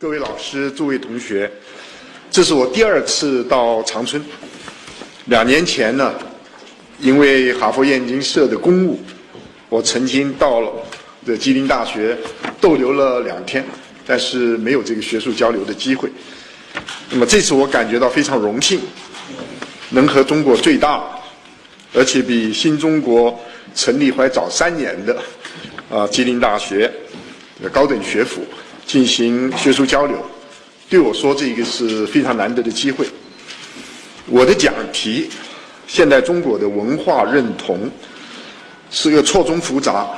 各位老师、诸位同学，这是我第二次到长春。两年前呢，因为哈佛燕京社的公务，我曾经到了这吉林大学逗留了两天，但是没有这个学术交流的机会。那么这次我感觉到非常荣幸，能和中国最大，而且比新中国成立还早三年的啊吉林大学高等学府进行学术交流，对我说这个是非常难得的机会。我的讲题，现代中国的文化认同，是个错综复杂，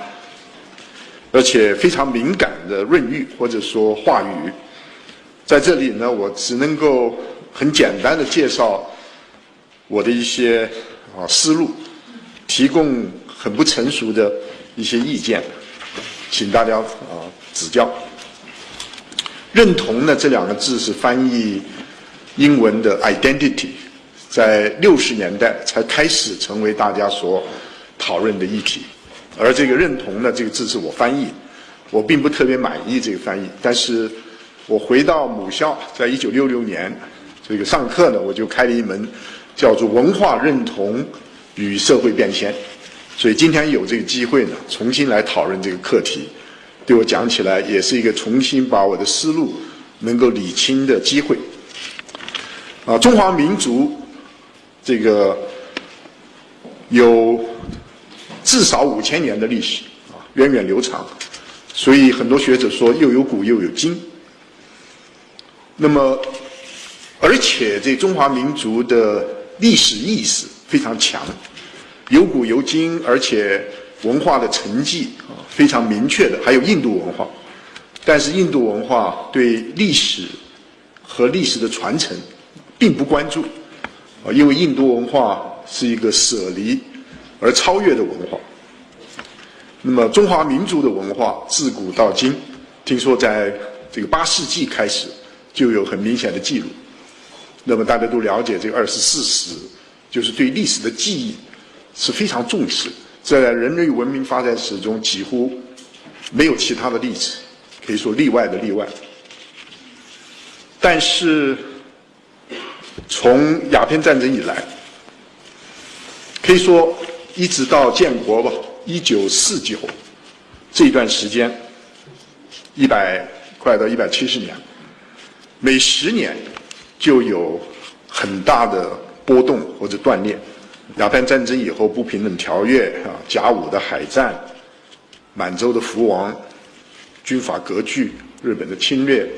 而且非常敏感的论域或者说话语。在这里呢，我只能够很简单的介绍我的一些啊思路，提供很不成熟的一些意见，请大家啊指教。认同呢这两个字是翻译英文的 identity，在六十年代才开始成为大家所讨论的议题，而这个认同呢这个字是我翻译，我并不特别满意这个翻译，但是。我回到母校，在一九六六年，这个上课呢，我就开了一门叫做“文化认同与社会变迁”。所以今天有这个机会呢，重新来讨论这个课题，对我讲起来也是一个重新把我的思路能够理清的机会。啊，中华民族这个有至少五千年的历史啊，源远流长，所以很多学者说又有古又有今。那么，而且这中华民族的历史意识非常强，有古有今，而且文化的沉寂啊非常明确的，还有印度文化。但是印度文化对历史和历史的传承并不关注啊，因为印度文化是一个舍离而超越的文化。那么中华民族的文化自古到今，听说在这个八世纪开始。就有很明显的记录。那么大家都了解这个二十四史，就是对历史的记忆是非常重视，在人类文明发展史中几乎没有其他的例子，可以说例外的例外。但是从鸦片战争以来，可以说一直到建国吧，一九四九这段时间，一百快到一百七十年。每十年就有很大的波动或者断裂。鸦片战争以后，不平等条约啊，甲午的海战，满洲的福王，军阀割据，日本的侵略，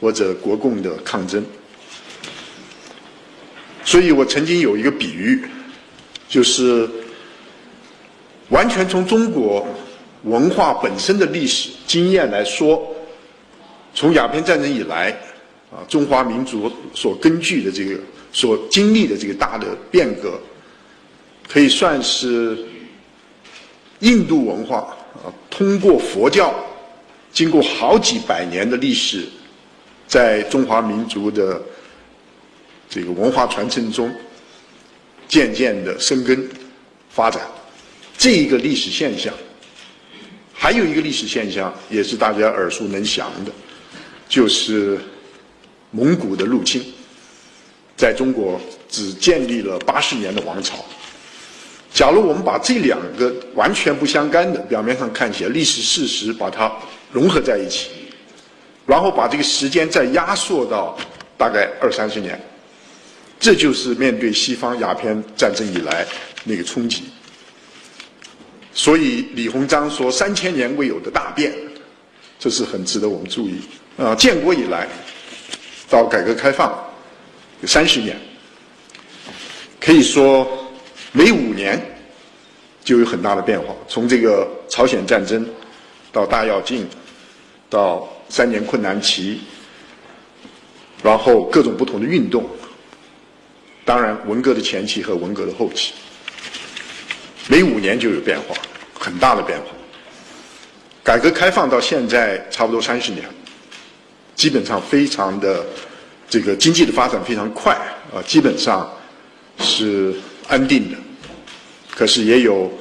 或者国共的抗争。所以我曾经有一个比喻，就是完全从中国文化本身的历史经验来说，从鸦片战争以来。啊，中华民族所根据的这个、所经历的这个大的变革，可以算是印度文化啊，通过佛教，经过好几百年的历史，在中华民族的这个文化传承中，渐渐的生根发展。这一个历史现象，还有一个历史现象，也是大家耳熟能详的，就是。蒙古的入侵，在中国只建立了八十年的王朝。假如我们把这两个完全不相干的，表面上看起来历史事实，把它融合在一起，然后把这个时间再压缩到大概二三十年，这就是面对西方鸦片战争以来那个冲击。所以李鸿章说三千年未有的大变，这是很值得我们注意。啊，建国以来。到改革开放有三十年，可以说每五年就有很大的变化。从这个朝鲜战争到大跃进，到三年困难期，然后各种不同的运动，当然文革的前期和文革的后期，每五年就有变化，很大的变化。改革开放到现在差不多三十年。基本上非常的这个经济的发展非常快啊，基本上是安定的。可是也有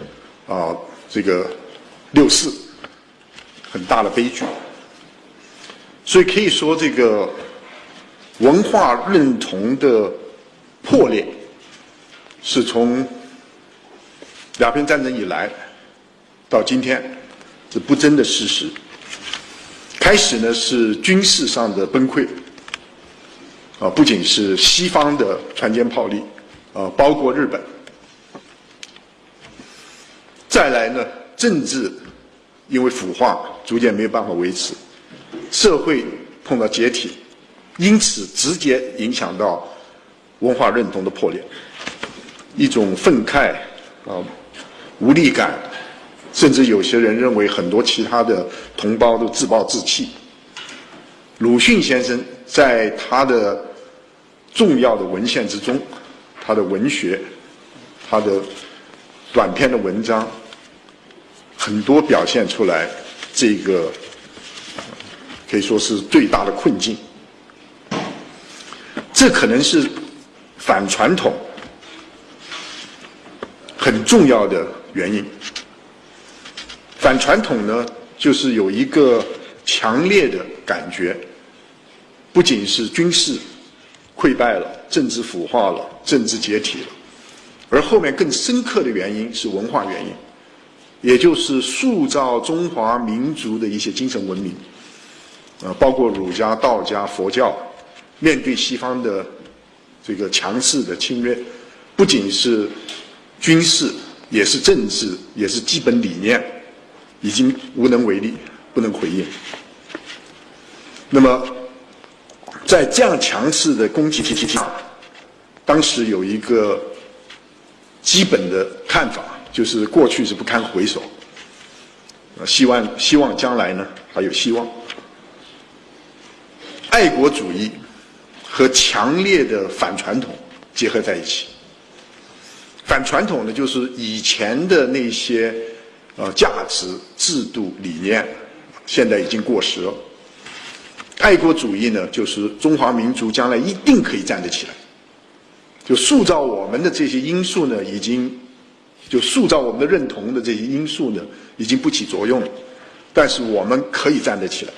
啊这个六四很大的悲剧。所以可以说，这个文化认同的破裂，是从鸦片战争以来到今天是不争的事实。开始呢是军事上的崩溃，啊，不仅是西方的船坚炮利，啊，包括日本。再来呢，政治因为腐化，逐渐没有办法维持，社会碰到解体，因此直接影响到文化认同的破裂，一种愤慨啊，无力感，甚至有些人认为很多其他的同胞都自暴自弃。鲁迅先生在他的重要的文献之中，他的文学，他的短篇的文章。很多表现出来，这个可以说是最大的困境。这可能是反传统很重要的原因。反传统呢，就是有一个强烈的感觉，不仅是军事溃败了，政治腐化了，政治解体了，而后面更深刻的原因是文化原因。也就是塑造中华民族的一些精神文明，啊，包括儒家、道家、佛教，面对西方的这个强势的侵略，不仅是军事，也是政治，也是基本理念，已经无能为力，不能回应。那么，在这样强势的攻击体系下，当时有一个基本的看法。就是过去是不堪回首，呃，希望希望将来呢还有希望。爱国主义和强烈的反传统结合在一起。反传统呢，就是以前的那些呃价值、制度、理念，现在已经过时了。爱国主义呢，就是中华民族将来一定可以站得起来。就塑造我们的这些因素呢，已经。就塑造我们的认同的这些因素呢，已经不起作用。但是我们可以站得起来。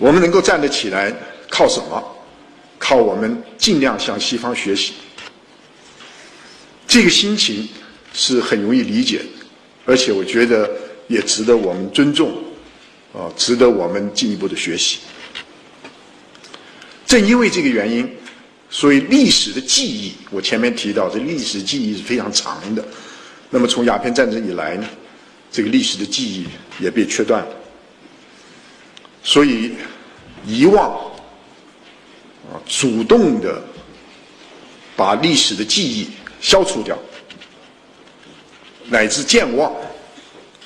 我们能够站得起来，靠什么？靠我们尽量向西方学习。这个心情是很容易理解，而且我觉得也值得我们尊重，啊，值得我们进一步的学习。正因为这个原因。所以历史的记忆，我前面提到，这历史记忆是非常长的。那么从鸦片战争以来呢，这个历史的记忆也被切断了。所以遗忘啊，主动的把历史的记忆消除掉，乃至健忘，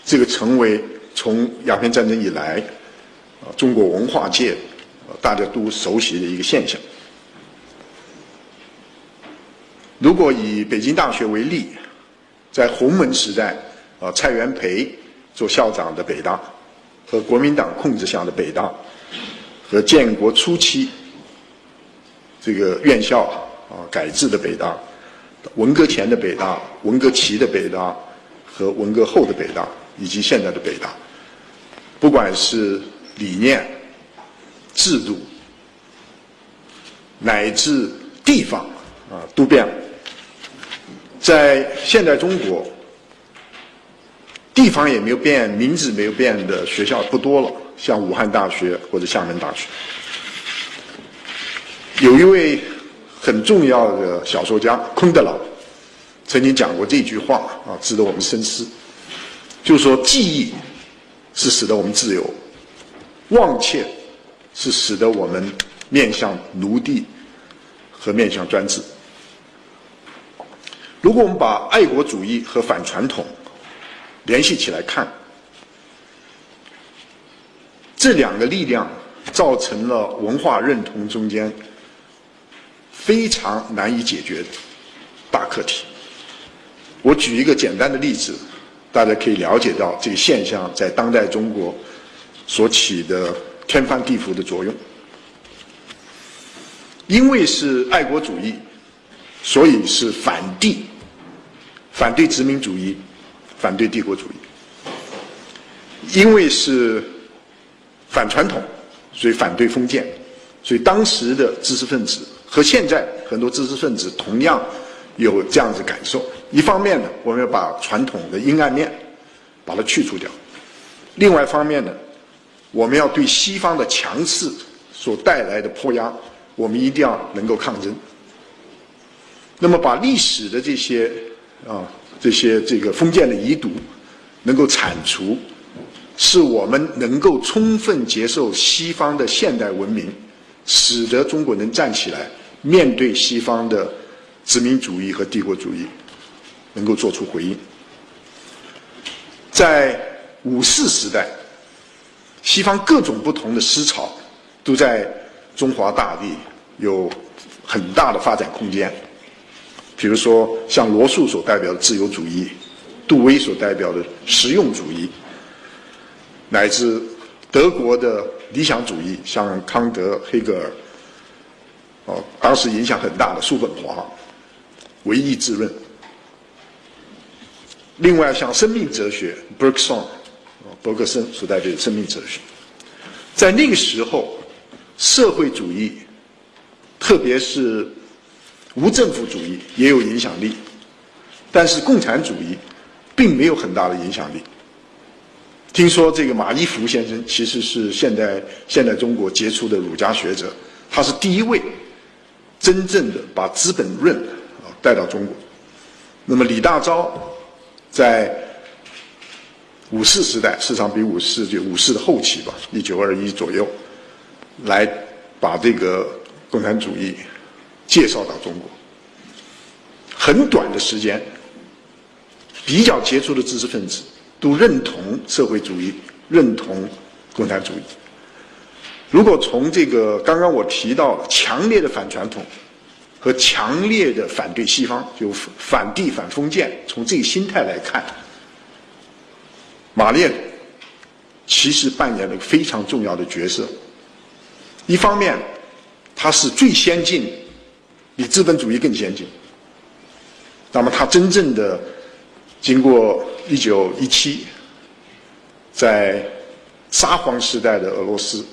这个成为从鸦片战争以来啊中国文化界啊大家都熟悉的一个现象。如果以北京大学为例，在洪门时代，啊，蔡元培做校长的北大，和国民党控制下的北大，和建国初期这个院校啊改制的北大，文革前的北大、文革期的北大和文革后的北大，以及现在的北大，不管是理念、制度，乃至地方啊，都变了。在现代中国，地方也没有变，名字没有变的学校不多了，像武汉大学或者厦门大学。有一位很重要的小说家昆德拉曾经讲过这句话啊，值得我们深思，就是说，记忆是使得我们自由，忘却是使得我们面向奴隶和面向专制。如果我们把爱国主义和反传统联系起来看，这两个力量造成了文化认同中间非常难以解决大课题。我举一个简单的例子，大家可以了解到这个现象在当代中国所起的天翻地覆的作用。因为是爱国主义，所以是反帝。反对殖民主义，反对帝国主义，因为是反传统，所以反对封建。所以当时的知识分子和现在很多知识分子同样有这样子感受。一方面呢，我们要把传统的阴暗面把它去除掉；另外一方面呢，我们要对西方的强势所带来的迫压，我们一定要能够抗争。那么，把历史的这些啊这些这个封建的遗毒能够铲除，是我们能够充分接受西方的现代文明。使得中国能站起来，面对西方的殖民主义和帝国主义，能够做出回应。在五四时代，西方各种不同的思潮都在中华大地有很大的发展空间。比如说，像罗素所代表的自由主义，杜威所代表的实用主义，乃至德国的。理想主义，像康德、黑格尔，哦，当时影响很大的叔本华，唯意志论。另外，像生命哲学，Bergson，伯克森所代表的生命哲学，在那个时候，社会主义，特别是无政府主义也有影响力，但是共产主义并没有很大的影响力。听说这个马一浮先生其实是现代现代中国杰出的儒家学者，他是第一位真正的把《资本论》啊带到中国。那么李大钊在五四时代，市场比五四就五四的后期吧，一九二一左右，来把这个共产主义介绍到中国。很短的时间，比较杰出的知识分子。都认同社会主义，认同共产主义。如果从这个刚刚我提到强烈的反传统和强烈的反对西方，就反帝反封建，从这个心态来看，马列其实扮演了非常重要的角色。一方面，他是最先进，比资本主义更先进。那么，他真正的经过。一九一七，在沙皇时代的俄罗斯，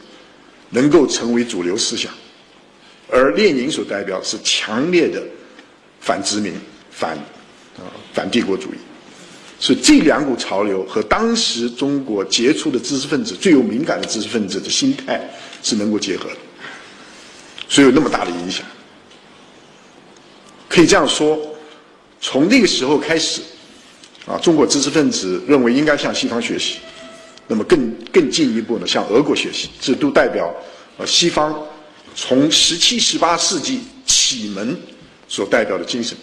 能够成为主流思想，而列宁所代表是强烈的反殖民、反啊反帝国主义，所以这两股潮流和当时中国杰出的知识分子、最有敏感的知识分子的心态是能够结合的，所以有那么大的影响。可以这样说，从那个时候开始。啊，中国知识分子认为应该向西方学习，那么更更进一步呢，向俄国学习，这都代表呃西方从十七、十八世纪启蒙所代表的精神。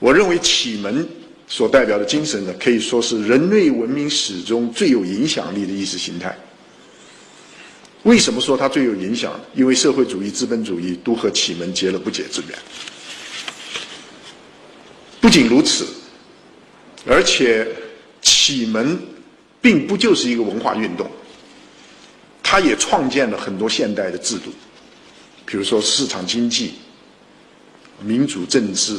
我认为启蒙所代表的精神呢，可以说是人类文明史中最有影响力的意识形态。为什么说它最有影响？因为社会主义、资本主义都和启蒙结了不解之缘。不仅如此。而且，启蒙并不就是一个文化运动，它也创建了很多现代的制度，比如说市场经济、民主政治，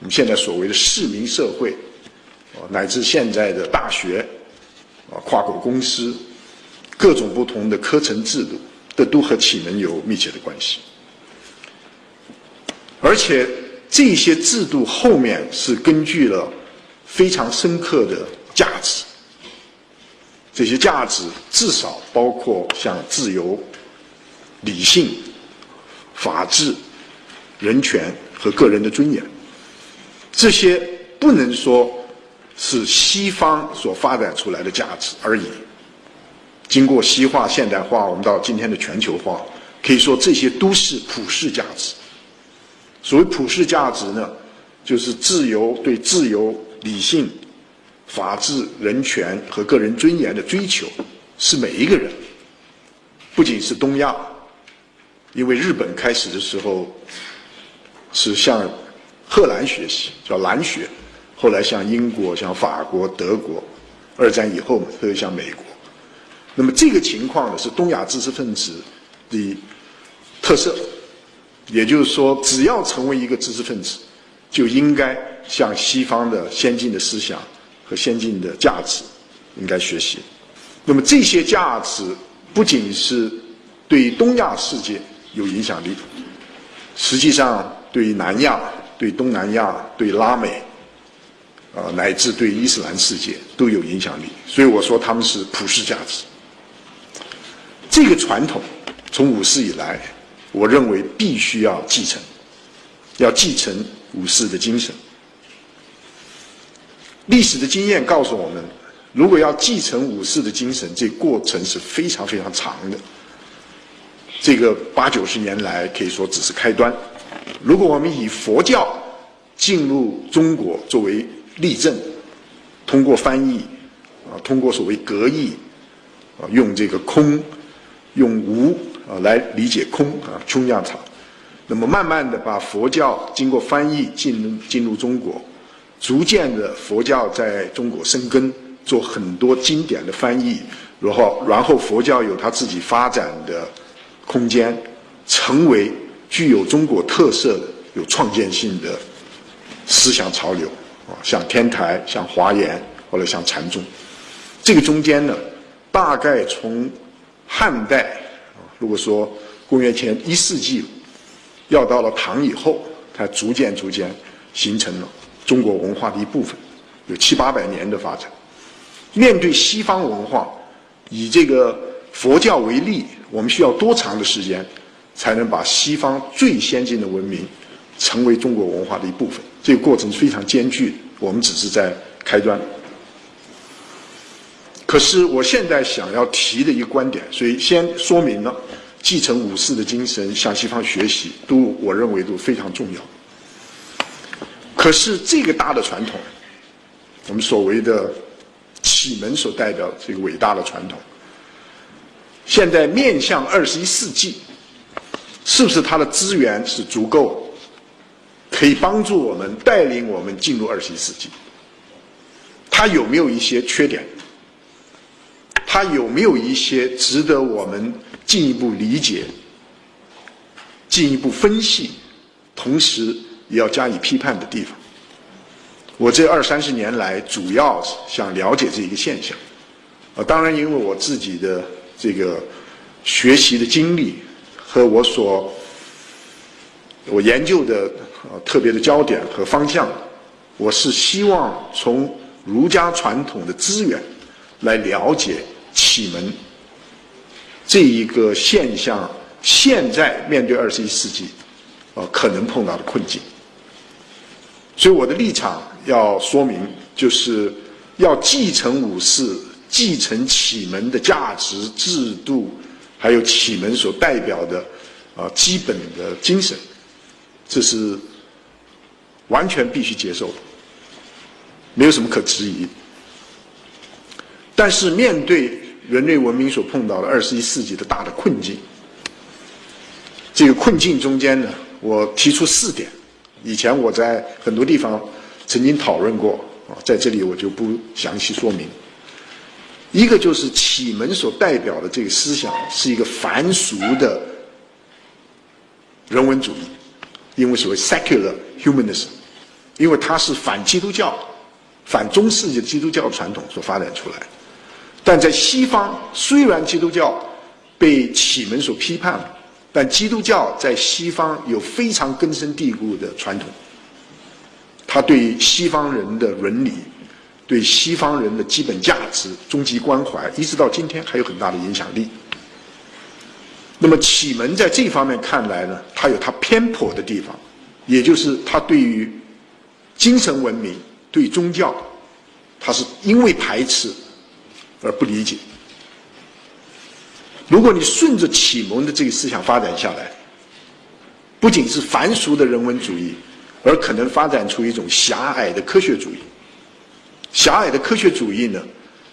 我们现在所谓的市民社会，乃至现在的大学，啊，跨国公司，各种不同的课程制度，这都和启蒙有密切的关系。而且，这些制度后面是根据了。非常深刻的价值，这些价值至少包括像自由、理性、法治、人权和个人的尊严。这些不能说是西方所发展出来的价值而已。经过西化、现代化，我们到今天的全球化，可以说这些都是普世价值。所谓普世价值呢，就是自由对自由。理性、法治、人权和个人尊严的追求，是每一个人，不仅是东亚，因为日本开始的时候是向荷兰学习，叫兰学，后来向英国、向法国、德国，二战以后嘛特别向美国。那么这个情况呢，是东亚知识分子的特色，也就是说，只要成为一个知识分子，就应该。向西方的先进的思想和先进的价值应该学习。那么这些价值不仅是对东亚世界有影响力，实际上对南亚、对东南亚、对拉美，啊，乃至对伊斯兰世界都有影响力。所以我说他们是普世价值。这个传统从五四以来，我认为必须要继承，要继承五世的精神。历史的经验告诉我们，如果要继承五世的精神，这过程是非常非常长的。这个八九十年来可以说只是开端。如果我们以佛教进入中国作为例证，通过翻译啊，通过所谓格义啊，用这个空、用无啊来理解空啊，空样场，那么慢慢的把佛教经过翻译进进入中国。逐渐的，佛教在中国生根，做很多经典的翻译，然后，然后佛教有它自己发展的空间，成为具有中国特色的、有创建性的思想潮流啊，像天台、像华严或者像禅宗。这个中间呢，大概从汉代，如果说公元前一世纪，要到了唐以后，它逐渐逐渐形成了。中国文化的一部分，有七八百年的发展。面对西方文化，以这个佛教为例，我们需要多长的时间，才能把西方最先进的文明成为中国文化的一部分？这个过程非常艰巨，我们只是在开端。可是我现在想要提的一个观点，所以先说明了继承武士的精神，向西方学习，都我认为都非常重要。可是这个大的传统，我们所谓的启蒙所代表这个伟大的传统，现在面向二十一世纪，是不是它的资源是足够，可以帮助我们带领我们进入二十一世纪？它有没有一些缺点？它有没有一些值得我们进一步理解、进一步分析，同时？也要加以批判的地方。我这二三十年来，主要想了解这一个现象。呃，当然，因为我自己的这个学习的经历和我所我研究的呃特别的焦点和方向，我是希望从儒家传统的资源来了解启蒙这一个现象。现在面对二十一世纪，呃，可能碰到的困境。所以我的立场要说明，就是要继承五世、继承启蒙的价值、制度，还有启蒙所代表的啊基本的精神，这是完全必须接受的，没有什么可质疑。但是面对人类文明所碰到的二十一世纪的大的困境，这个困境中间呢，我提出四点。以前我在很多地方曾经讨论过啊，在这里我就不详细说明。一个就是启蒙所代表的这个思想是一个凡俗的人文主义，因为所谓 secular humanism，因为它是反基督教、反中世纪的基督教传统所发展出来的。但在西方，虽然基督教被启蒙所批判。但基督教在西方有非常根深蒂固的传统，它对西方人的伦理、对西方人的基本价值、终极关怀，一直到今天还有很大的影响力。那么启蒙在这方面看来呢，它有它偏颇的地方，也就是它对于精神文明、对宗教，它是因为排斥而不理解。如果你顺着启蒙的这个思想发展下来，不仅是凡俗的人文主义，而可能发展出一种狭隘的科学主义。狭隘的科学主义呢，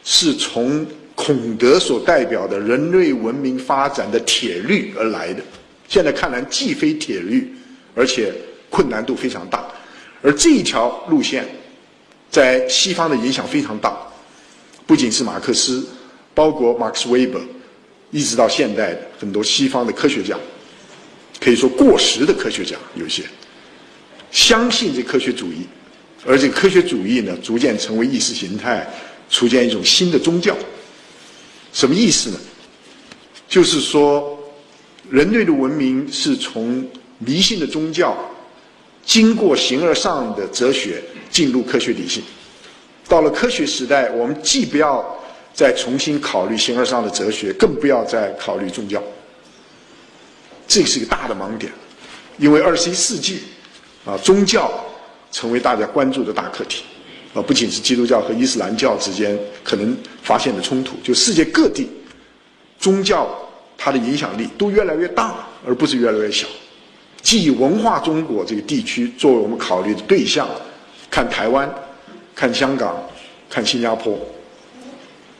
是从孔德所代表的人类文明发展的铁律而来的。现在看来既非铁律，而且困难度非常大。而这一条路线，在西方的影响非常大，不仅是马克思，包括马克思韦伯。一直到现代很多西方的科学家，可以说过时的科学家有些相信这科学主义，而这科学主义呢，逐渐成为意识形态，出现一种新的宗教。什么意思呢？就是说，人类的文明是从迷信的宗教，经过形而上的哲学进入科学理性。到了科学时代，我们既不要再重新考虑形而上的哲学，更不要再考虑宗教。这是一个大的盲点，因为二十一世纪，啊，宗教成为大家关注的大课题。啊，不仅是基督教和伊斯兰教之间可能发现的冲突，就世界各地宗教它的影响力都越来越大，而不是越来越小。既以文化中国这个地区作为我们考虑的对象，看台湾、看香港、看新加坡，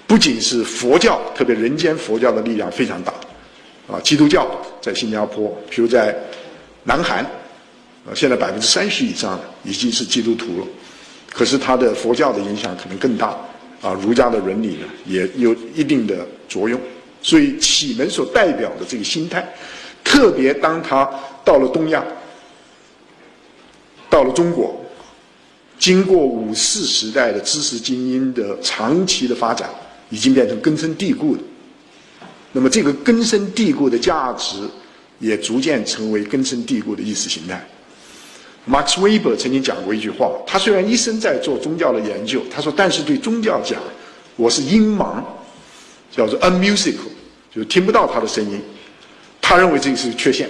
不仅是佛教，特别人间佛教的力量非常大。啊，基督教在新加坡，比如在南韩，啊，现在百分之三十以上已经是基督徒了。可是它的佛教的影响可能更大，啊，儒家的伦理呢也有一定的作用，所以启蒙所代表的这个心态，特别当他到了东亚，到了中国，经过五四时代的知识精英的长期的发展，已经变成根深蒂固的。那么这个根深蒂固的价值，也逐渐成为根深蒂固的意识形态。Max Weber 曾经讲过一句话，他虽然一生在做宗教的研究，他说，但是对宗教讲，我是音盲，叫做 unmusical，就听不到他的声音。他认为这是缺陷，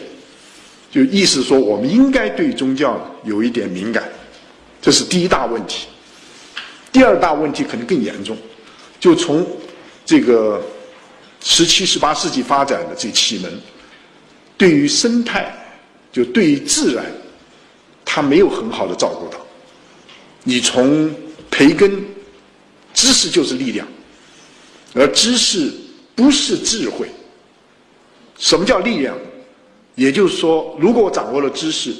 就意思说，我们应该对宗教有一点敏感，这是第一大问题。第二大问题可能更严重，就从这个十七、十八世纪发展的这启蒙，对于生态，就对于自然。他没有很好的照顾到。你从培根，知识就是力量，而知识不是智慧。什么叫力量？也就是说，如果我掌握了知识，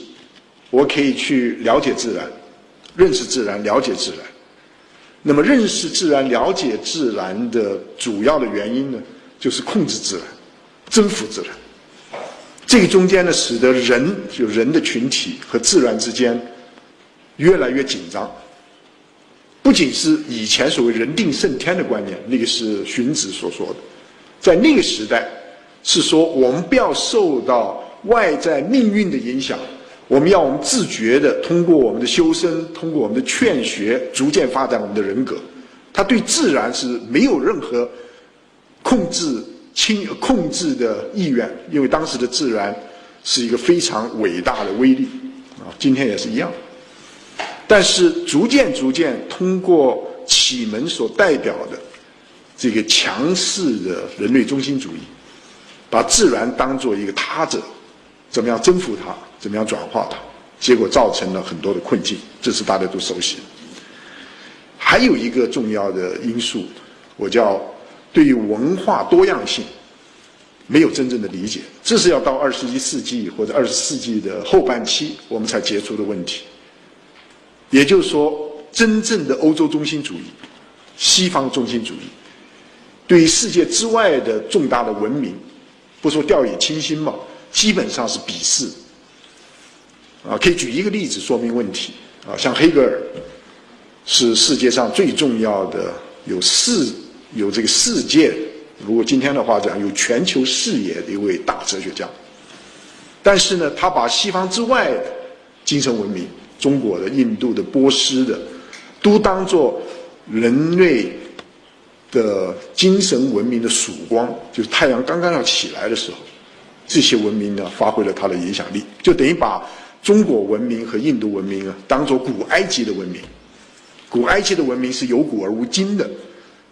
我可以去了解自然，认识自然，了解自然。那么，认识自然、了解自然的主要的原因呢，就是控制自然，征服自然。这个中间呢，使得人就人的群体和自然之间越来越紧张。不仅是以前所谓“人定胜天”的观念，那个是荀子所说的，在那个时代是说我们不要受到外在命运的影响，我们要我们自觉的通过我们的修身，通过我们的劝学，逐渐发展我们的人格。他对自然是没有任何控制。轻控制的意愿，因为当时的自然是一个非常伟大的威力，啊，今天也是一样。但是逐渐逐渐，通过启蒙所代表的这个强势的人类中心主义，把自然当做一个他者，怎么样征服它，怎么样转化它，结果造成了很多的困境，这是大家都熟悉的。还有一个重要的因素，我叫。对于文化多样性没有真正的理解，这是要到二十一世纪或者二十世纪的后半期我们才结出的问题。也就是说，真正的欧洲中心主义、西方中心主义，对于世界之外的重大的文明，不说掉以轻心嘛，基本上是鄙视。啊，可以举一个例子说明问题。啊，像黑格尔是世界上最重要的有世。有这个世界，如果今天的话讲，有全球视野的一位大哲学家。但是呢，他把西方之外的精神文明，中国的、印度的、波斯的，都当做人类的精神文明的曙光，就是太阳刚刚要起来的时候，这些文明呢，发挥了它的影响力，就等于把中国文明和印度文明啊，当做古埃及的文明。古埃及的文明是有古而无今的。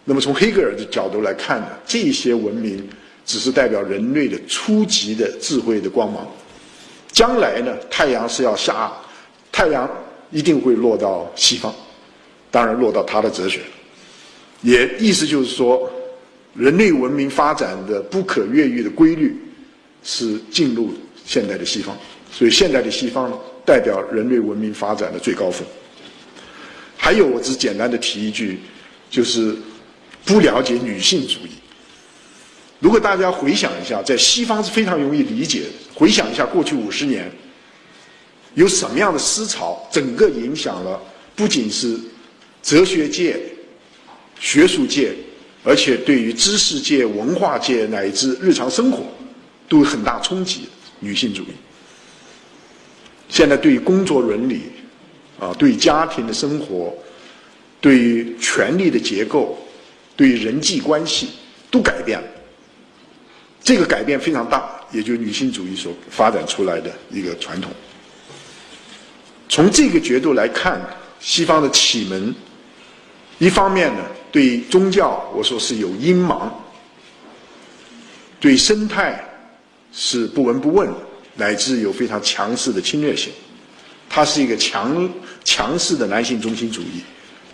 那么从黑格尔的角度来看呢，这些文明只是代表人类的初级的智慧的光芒。将来呢，太阳是要下，太阳一定会落到西方，当然落到他的哲学。也意思就是说，人类文明发展的不可越狱的规律是进入现代的西方，所以现代的西方代表人类文明发展的最高峰。还有，我只简单的提一句，就是。不了解女性主义。如果大家回想一下，在西方是非常容易理解。回想一下过去五十年，有什么样的思潮，整个影响了不仅是哲学界、学术界，而且对于知识界、文化界乃至日常生活，都有很大冲击。女性主义现在对工作伦理啊，对家庭的生活，对权力的结构，对人际关系都改变了。这个改变非常大，也就是女性主义所发展出来的一个传统。从这个角度来看，西方的启蒙，一方面呢，对宗教我说是有阴芒，对生态是不闻不问，乃至有非常强势的侵略性。它是一个强强势的男性中心主义，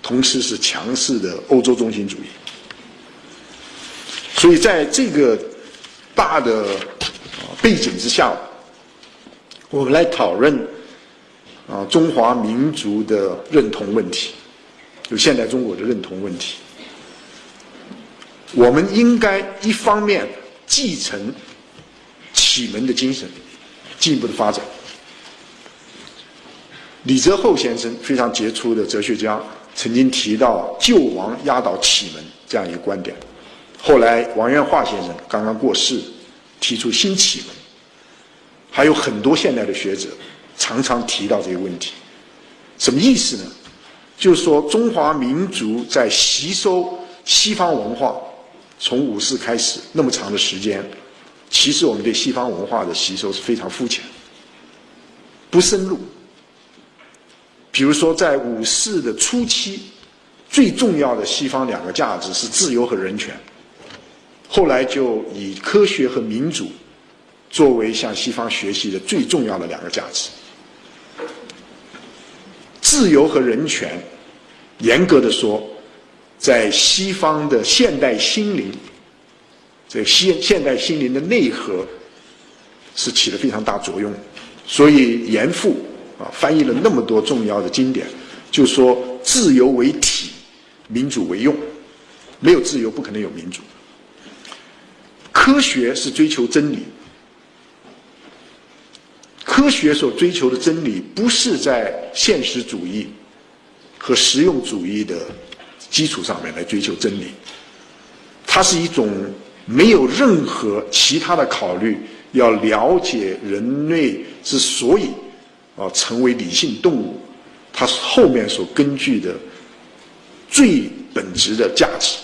同时是强势的欧洲中心主义。所以在这个大的背景之下，我们来讨论啊中华民族的认同问题，就现代中国的认同问题。我们应该一方面继承启蒙的精神，进一步的发展。李泽厚先生非常杰出的哲学家，曾经提到“救亡压倒启蒙”这样一个观点。后来王元化先生刚刚过世，提出新启蒙。还有很多现代的学者常常提到这个问题，什么意思呢？就是说中华民族在吸收西方文化，从五四开始那么长的时间，其实我们对西方文化的吸收是非常肤浅，不深入。比如说在五四的初期，最重要的西方两个价值是自由和人权，后来就以科学和民主。作为向西方学习的最重要的两个价值，自由和人权，严格的说，在西方的现代心灵，这现现代心灵的内核，是起了非常大作用。所以严复啊翻译了那么多重要的经典，就说自由为体，民主为用，没有自由不可能有民主。科学是追求真理。科学所追求的真理，不是在现实主义和实用主义的基础上面来追求真理，它是一种没有任何其他的考虑，要了解人类之所以啊成为理性动物，它后面所根据的最本质的价值。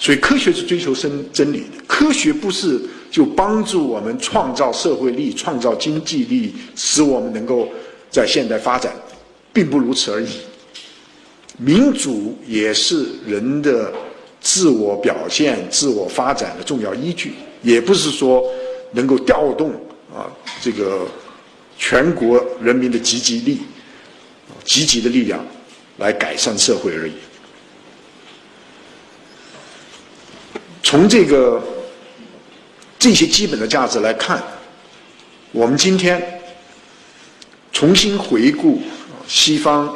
所以，科学是追求真真理的。科学不是。就帮助我们创造社会力、创造经济力，使我们能够在现代发展，并不如此而已。民主也是人的自我表现、自我发展的重要依据，也不是说能够调动啊这个全国人民的积极力、积极的力量来改善社会而已。从这个。这些基本的价值来看，我们今天重新回顾西方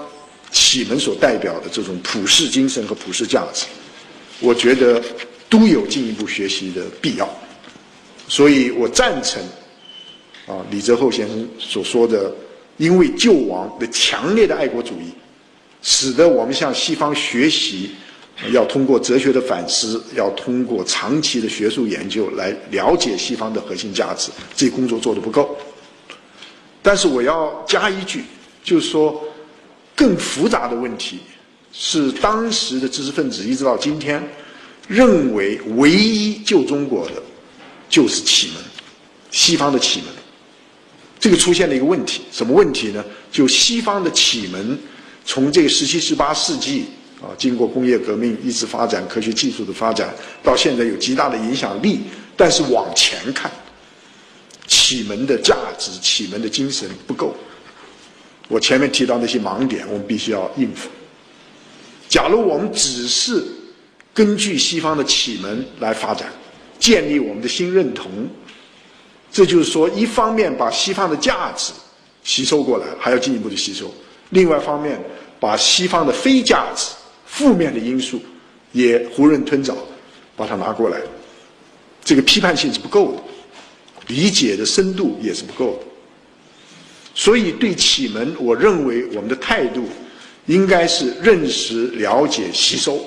启蒙所代表的这种普世精神和普世价值，我觉得都有进一步学习的必要。所以我赞成啊李泽厚先生所说的，因为救亡的强烈的爱国主义，使得我们向西方学习。要通过哲学的反思，要通过长期的学术研究来了解西方的核心价值，这工作做得不够。但是我要加一句，就是说，更复杂的问题是当时的知识分子一直到今天认为唯一救中国的就是启蒙，西方的启蒙。这个出现了一个问题，什么问题呢？就西方的启蒙，从这个十七、十八世纪。啊，经过工业革命一直发展，科学技术的发展，到现在有极大的影响力。但是往前看，启蒙的价值、启蒙的精神不够。我前面提到那些盲点，我们必须要应付。假如我们只是根据西方的启蒙来发展，建立我们的新认同，这就是说，一方面把西方的价值吸收过来，还要进一步的吸收；另外一方面，把西方的非价值。负面的因素也囫囵吞枣，把它拿过来，这个批判性是不够的，理解的深度也是不够的。所以对启蒙，我认为我们的态度应该是认识、了解、吸收，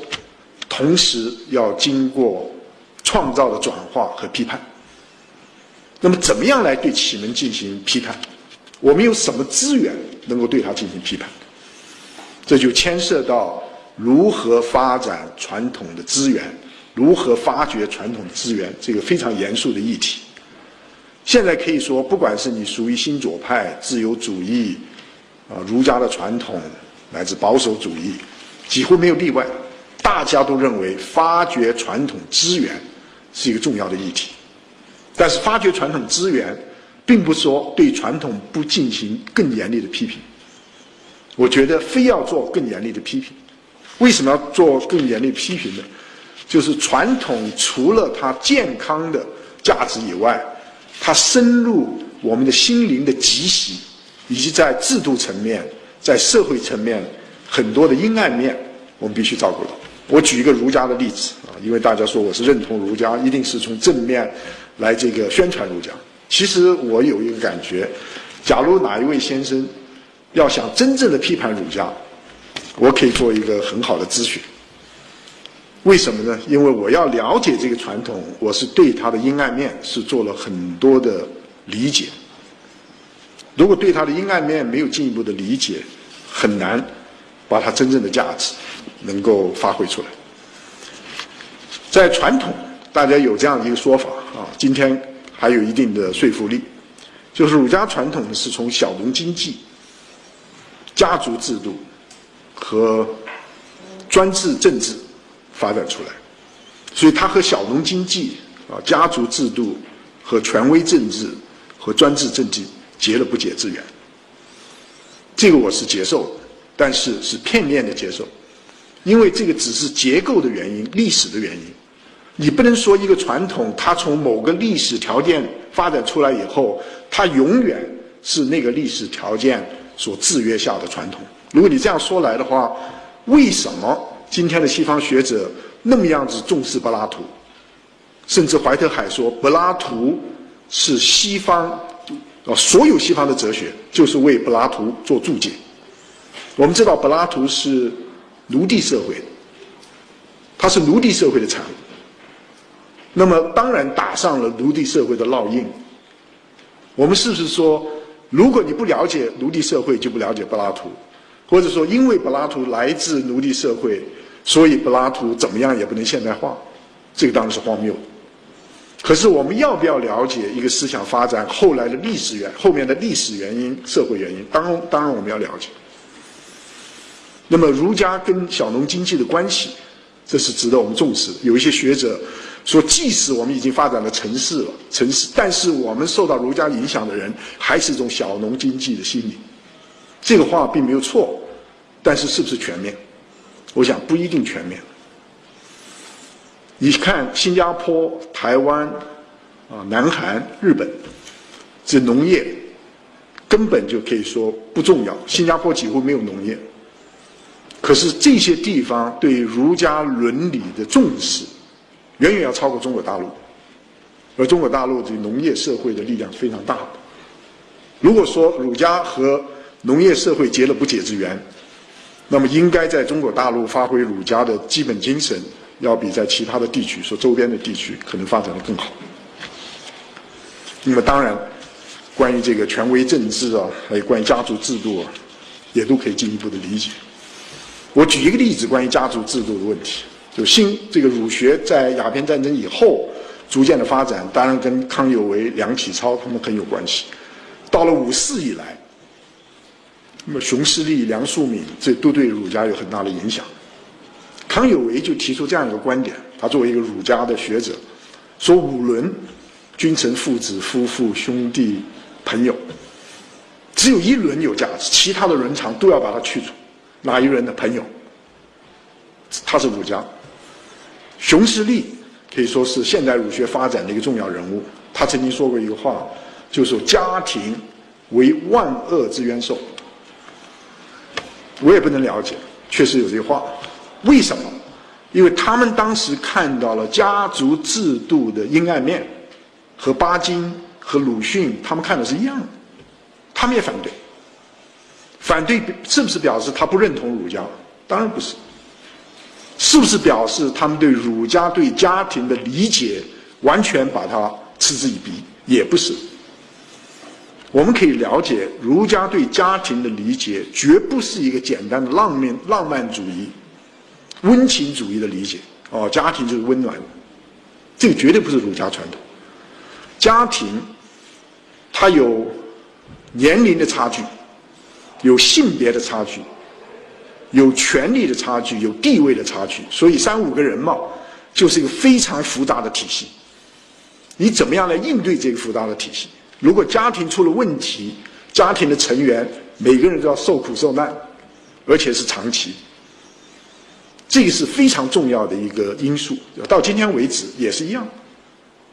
同时要经过创造的转化和批判。那么怎么样来对启蒙进行批判？我们有什么资源能够对它进行批判？这就牵涉到如何发展传统的资源，如何发掘传统资源，这个非常严肃的议题。现在可以说，不管是你属于新左派、自由主义，啊，儒家的传统，乃至保守主义，几乎没有例外，大家都认为发掘传统资源是一个重要的议题。但是，发掘传统资源，并不说对传统不进行更严厉的批评。我觉得非要做更严厉的批评，为什么要做更严厉批评呢？就是传统除了它健康的价值以外，它深入我们的心灵的极息，以及在制度层面、在社会层面很多的阴暗面，我们必须照顾到。我举一个儒家的例子啊，因为大家说我是认同儒家，一定是从正面来这个宣传儒家。其实我有一个感觉，假如哪一位先生。要想真正的批判儒家，我可以做一个很好的咨询。为什么呢？因为我要了解这个传统，我是对它的阴暗面是做了很多的理解。如果对它的阴暗面没有进一步的理解，很难把它真正的价值能够发挥出来。在传统，大家有这样的一个说法啊，今天还有一定的说服力，就是儒家传统是从小农经济。家族制度和专制政治发展出来，所以它和小农经济啊、家族制度和权威政治和专制政治结了不解之缘。这个我是接受，但是是片面的接受，因为这个只是结构的原因、历史的原因。你不能说一个传统它从某个历史条件发展出来以后，它永远是那个历史条件。所制约下的传统。如果你这样说来的话，为什么今天的西方学者那么样子重视柏拉图？甚至怀特海说，柏拉图是西方啊，所有西方的哲学就是为柏拉图做注解。我们知道柏拉图是奴隶社会的，他是奴隶社会的产物，那么当然打上了奴隶社会的烙印。我们是不是说？如果你不了解奴隶社会，就不了解柏拉图，或者说因为柏拉图来自奴隶社会，所以柏拉图怎么样也不能现代化，这个当然是荒谬。可是我们要不要了解一个思想发展后来的历史原后面的历史原因、社会原因？当然，当然我们要了解。那么儒家跟小农经济的关系，这是值得我们重视。有一些学者。说，即使我们已经发展了城市了，城市，但是我们受到儒家影响的人，还是一种小农经济的心理。这个话并没有错，但是是不是全面？我想不一定全面。你看新加坡、台湾、啊，南韩、日本，这农业根本就可以说不重要。新加坡几乎没有农业，可是这些地方对儒家伦理的重视。远远要超过中国大陆，而中国大陆这农业社会的力量非常大。如果说儒家和农业社会结了不解之缘，那么应该在中国大陆发挥儒家的基本精神，要比在其他的地区，说周边的地区可能发展的更好。那么当然，关于这个权威政治啊，还有关于家族制度啊，也都可以进一步的理解。我举一个例子，关于家族制度的问题。就新这个儒学在鸦片战争以后逐渐的发展，当然跟康有为、梁启超他们很有关系。到了五四以来，那么熊十力、梁漱溟这都对儒家有很大的影响。康有为就提出这样一个观点，他作为一个儒家的学者，说五伦：君臣、父子、夫妇、兄弟、朋友，只有一伦有价值，其他的伦常都要把它去除。哪一伦的朋友？他是儒家。熊十力可以说是现代儒学发展的一个重要人物。他曾经说过一个话，就是“家庭为万恶之冤受”。我也不能了解，确实有这话。为什么？因为他们当时看到了家族制度的阴暗面，和巴金和鲁迅他们看的是一样的，他们也反对。反对是不是表示他不认同儒家？当然不是。是不是表示他们对儒家对家庭的理解完全把它嗤之以鼻，也不是。我们可以了解，儒家对家庭的理解，绝不是一个简单的浪漫浪漫主义、温情主义的理解。哦，家庭就是温暖的，这个绝对不是儒家传统。家庭，它有年龄的差距，有性别的差距，有权力的差距，有地位的差距。所以三五个人嘛，就是一个非常复杂的体系。你怎么样来应对这个复杂的体系？如果家庭出了问题，家庭的成员每个人都要受苦受难，而且是长期，这个是非常重要的一个因素。到今天为止也是一样，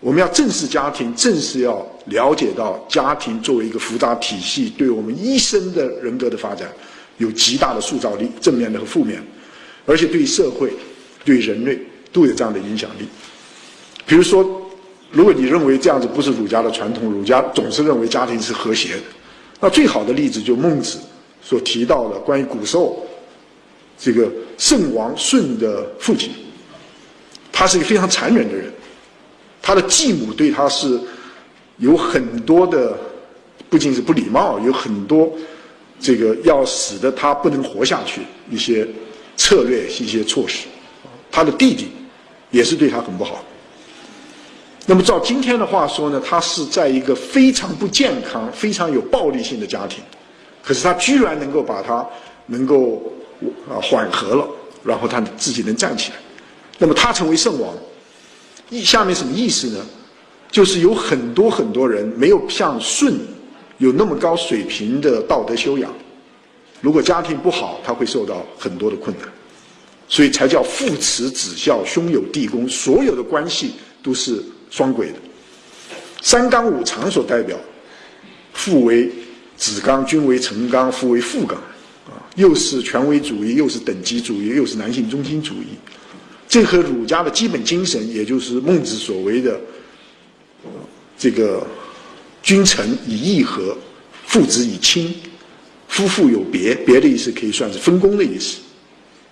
我们要正视家庭，正是要了解到家庭作为一个复杂体系，对我们一生的人格的发展有极大的塑造力，正面的和负面，而且对社会、对人类都有这样的影响力。比如说。如果你认为这样子不是儒家的传统，儒家总是认为家庭是和谐的，那最好的例子就孟子所提到的关于古时候这个圣王舜的父亲，他是一个非常残忍的人，他的继母对他是有很多的不仅是不礼貌，有很多这个要使得他不能活下去一些策略一些措施，他的弟弟也是对他很不好。那么照今天的话说呢，他是在一个非常不健康、非常有暴力性的家庭，可是他居然能够把他能够啊缓和了，然后他自己能站起来。那么他成为圣王，意下面什么意思呢？就是有很多很多人没有像舜有那么高水平的道德修养，如果家庭不好，他会受到很多的困难，所以才叫父慈子孝，兄友弟恭，所有的关系都是。双轨的三纲五常所代表，父为子纲，君为臣纲，父为父纲，又是权威主义，又是等级主义，又是男性中心主义。这和儒家的基本精神，也就是孟子所谓的这个君臣以义和，父子以亲，夫妇有别，别的意思可以算是分工的意思。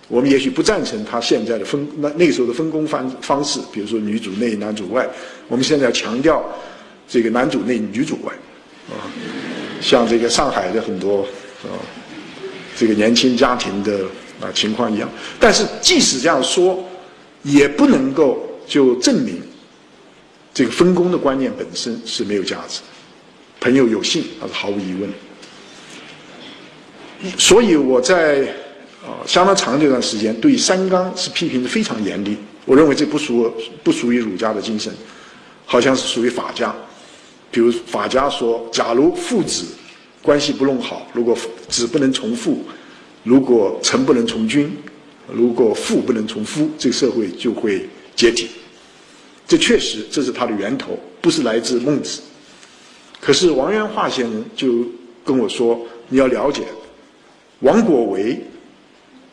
我们也许不赞成他现在的分那那时候的分工方方式，比如说女主内男主外。我们现在要强调这个男主内女主外，啊，像这个上海的很多啊这个年轻家庭的啊情况一样。但是即使这样说，也不能够就证明这个分工的观念本身是没有价值。朋友有信，那是毫无疑问。所以我在。啊，相当长这段时间对三纲是批评的非常严厉。我认为这不属不属于儒家的精神，好像是属于法家。比如法家说，假如父子关系不弄好，如果子不能从父，如果臣不能从君，如果父不能从夫，这个社会就会解体。这确实这是它的源头，不是来自孟子。可是王元化先生就跟我说，你要了解王果维。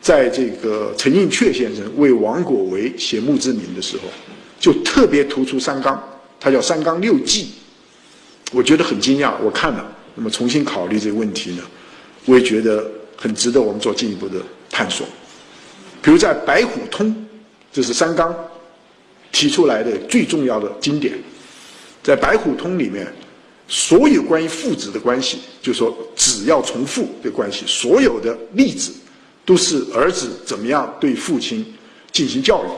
在这个陈寅恪先生为王果维写墓志铭的时候，就特别突出三纲，他叫三纲六纪。我觉得很惊讶，我看了，那么重新考虑这个问题呢，我也觉得很值得我们做进一步的探索。比如在《白虎通》，这是三纲提出来的最重要的经典，在《白虎通》里面，所有关于父子的关系，就说子要从父的关系，所有的例子。都是儿子怎么样对父亲进行教育，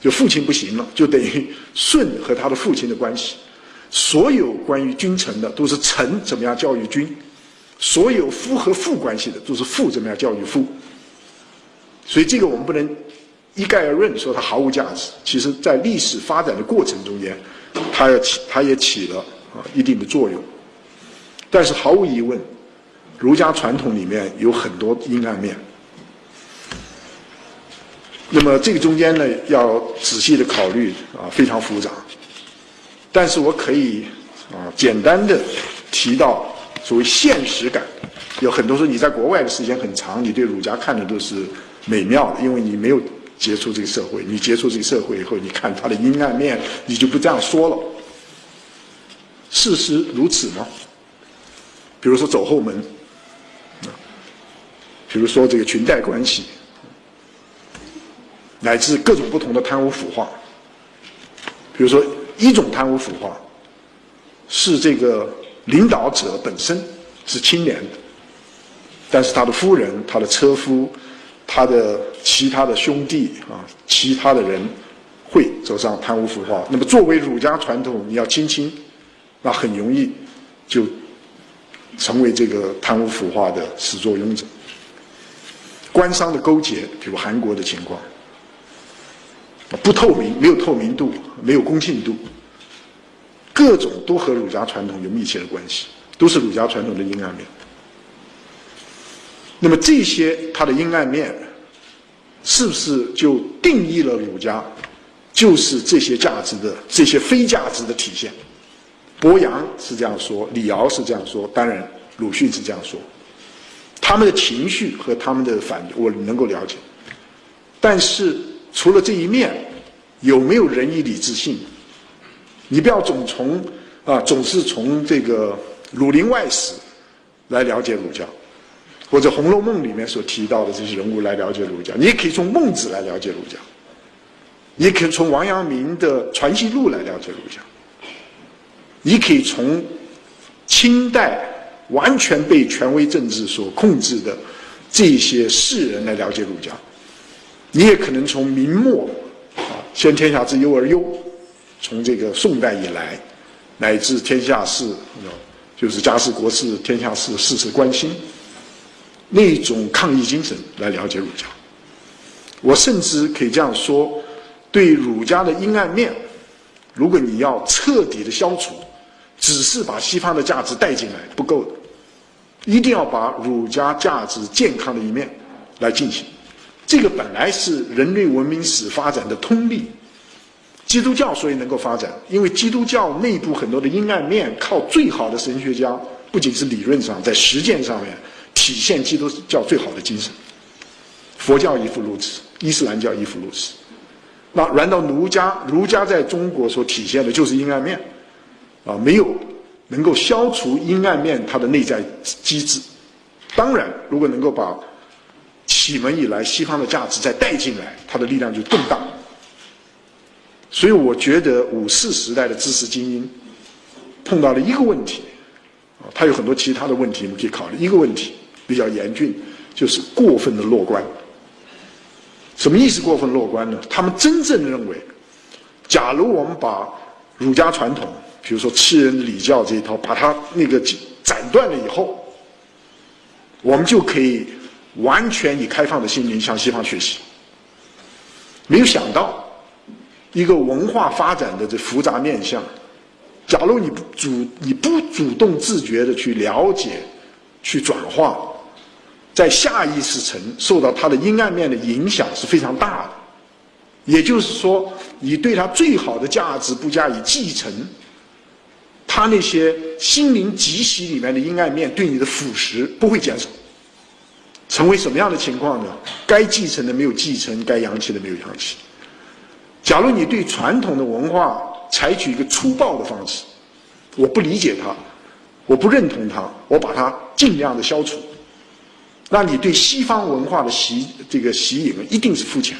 就父亲不行了，就等于舜和他的父亲的关系。所有关于君臣的都是臣怎么样教育君，所有夫和父关系的都是父怎么样教育夫。所以这个我们不能一概而论说它毫无价值。其实在历史发展的过程中间，它要起，它也起了啊一定的作用。但是毫无疑问。儒家传统里面有很多阴暗面，那么这个中间呢，要仔细的考虑啊，非常复杂。但是我可以啊，简单的提到所谓现实感。有很多说你在国外的时间很长，你对儒家看的都是美妙的，因为你没有接触这个社会。你接触这个社会以后，你看它的阴暗面，你就不这样说了。事实如此吗？比如说走后门。比如说这个裙带关系，乃至各种不同的贪污腐化。比如说一种贪污腐化，是这个领导者本身是清廉的，但是他的夫人、他的车夫、他的其他的兄弟啊，其他的人会走上贪污腐化。那么作为儒家传统，你要亲亲，那很容易就成为这个贪污腐化的始作俑者。官商的勾结，比如韩国的情况，不透明，没有透明度，没有公信度，各种都和儒家传统有密切的关系，都是儒家传统的阴暗面。那么这些它的阴暗面，是不是就定义了儒家就是这些价值的这些非价值的体现？博洋是这样说，李敖是这样说，当然鲁迅是这样说。他们的情绪和他们的反，我能够了解。但是除了这一面，有没有仁义礼智信？你不要总从啊，总是从这个《儒林外史》来了解儒家，或者《红楼梦》里面所提到的这些人物来了解儒家。你也可以从孟子来了解儒家，也可以从王阳明的《传习录》来了解儒家。你可以从清代。完全被权威政治所控制的这些士人来了解儒家，你也可能从明末啊，先天下之忧而忧，从这个宋代以来，乃至天下事，就是家事国事天下事事事关心，那种抗议精神来了解儒家。我甚至可以这样说，对儒家的阴暗面，如果你要彻底的消除，只是把西方的价值带进来不够的。一定要把儒家价值健康的一面来进行，这个本来是人类文明史发展的通例。基督教所以能够发展，因为基督教内部很多的阴暗面，靠最好的神学家，不仅是理论上，在实践上面体现基督教最好的精神。佛教亦复如此，伊斯兰教亦复如此。那难道儒家？儒家在中国所体现的就是阴暗面啊？没有。能够消除阴暗面，它的内在机制。当然，如果能够把启蒙以来西方的价值再带进来，它的力量就更大。所以，我觉得五四时代的知识精英碰到了一个问题，啊，他有很多其他的问题，我们可以考虑。一个问题比较严峻，就是过分的乐观。什么意思？过分乐观呢？他们真正认为，假如我们把儒家传统。比如说，吃人礼教这一套，把它那个斩断了以后，我们就可以完全以开放的心灵向西方学习。没有想到，一个文化发展的这复杂面相，假如你不主你不主动自觉的去了解、去转化，在下意识层受到它的阴暗面的影响是非常大的。也就是说，你对它最好的价值不加以继承。他那些心灵极习里面的阴暗面对你的腐蚀不会减少，成为什么样的情况呢？该继承的没有继承，该扬起的没有扬起。假如你对传统的文化采取一个粗暴的方式，我不理解它，我不认同它，我把它尽量的消除，那你对西方文化的吸这个吸引一定是肤浅。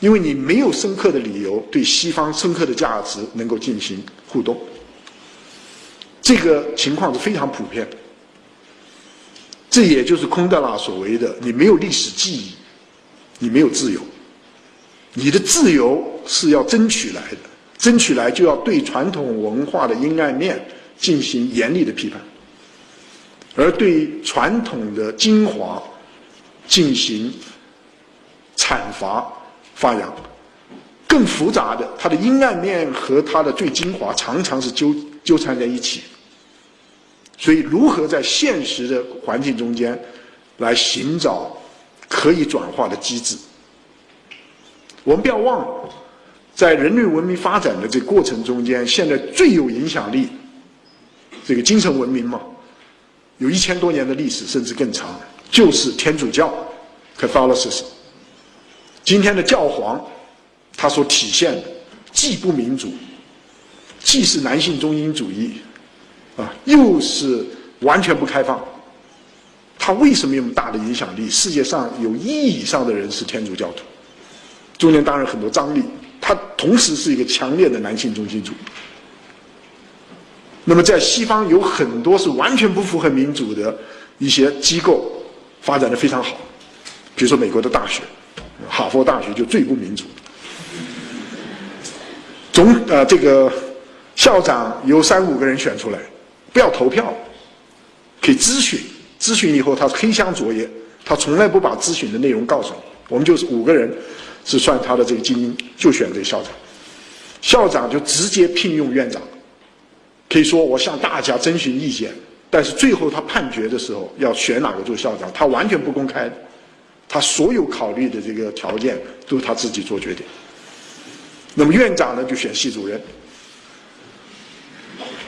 因为你没有深刻的理由对西方深刻的价值能够进行互动，这个情况是非常普遍。这也就是空德拉所谓的：你没有历史记忆，你没有自由。你的自由是要争取来的，争取来就要对传统文化的阴暗面进行严厉的批判，而对传统的精华进行阐发。发扬更复杂的，它的阴暗面和它的最精华常常是纠纠缠在一起。所以，如何在现实的环境中间来寻找可以转化的机制？我们不要忘了，在人类文明发展的这过程中间，现在最有影响力，这个精神文明嘛，有一千多年的历史，甚至更长，就是天主教 （Catholicism）。今天的教皇，他所体现的既不民主，既是男性中心主义，啊，又是完全不开放。他为什么有那么大的影响力？世界上有一亿以上的人是天主教徒，中间当然很多张力，他同时是一个强烈的男性中心主义。那么在西方有很多是完全不符合民主的一些机构发展的非常好，比如说美国的大学，哈佛大学就最不民主。总呃这个校长由三五个人选出来，不要投票，可以咨询，咨询以后他黑箱作业，他从来不把咨询的内容告诉你。我们就是五个人是算他的这个精英，就选这个校长，校长就直接聘用院长。可以说，我向大家征询意见，但是最后他判决的时候要选哪个做校长，他完全不公开，他所有考虑的这个条件都是他自己做决定。那么院长呢，就选系主任。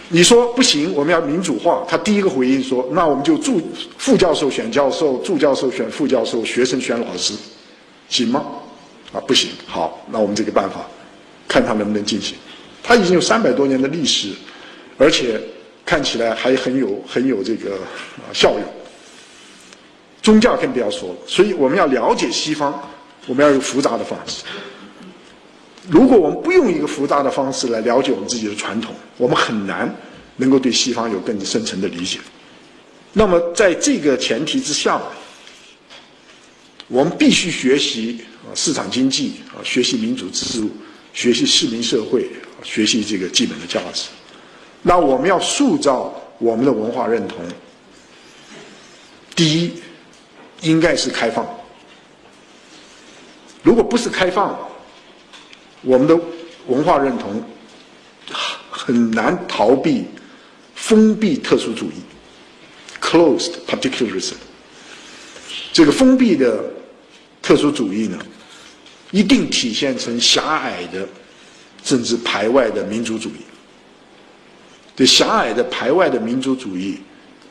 你说不行，我们要民主化，他第一个回应说：“那我们就助副教授选教授，助教授选副教授，学生选老师，行吗？”啊，不行。好，那我们这个办法，看他能不能进行。他已经有三百多年的历史。而且看起来还很有很有这个效用。宗教更不要说了，所以我们要了解西方，我们要用复杂的方式。如果我们不用一个复杂的方式来了解我们自己的传统，我们很难能够对西方有更深层的理解。那么在这个前提之下，我们必须学习啊市场经济啊，学习民主制度，学习市民社会，学习这个基本的价值。那我们要塑造我们的文化认同，第一，应该是开放。如果不是开放，我们的文化认同很难逃避封闭特殊主义 （closed particularism）。这个封闭的特殊主义呢，一定体现成狭隘的，甚至排外的民族主义。对狭隘的排外的民族主义，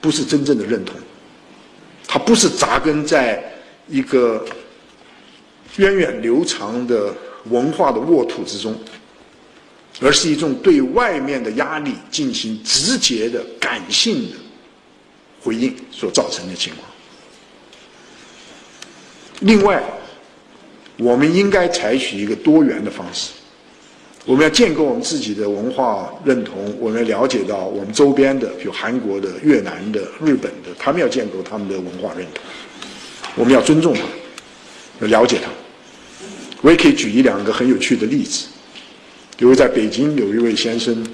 不是真正的认同，它不是扎根在一个源远流长的文化的沃土之中，而是一种对外面的压力进行直接的感性的回应所造成的情况。另外，我们应该采取一个多元的方式。我们要建构我们自己的文化认同，我们要了解到我们周边的，比如韩国的、越南的、日本的，他们要建构他们的文化认同。我们要尊重他，要了解他。我也可以举一两个很有趣的例子。比如在北京有一位先生，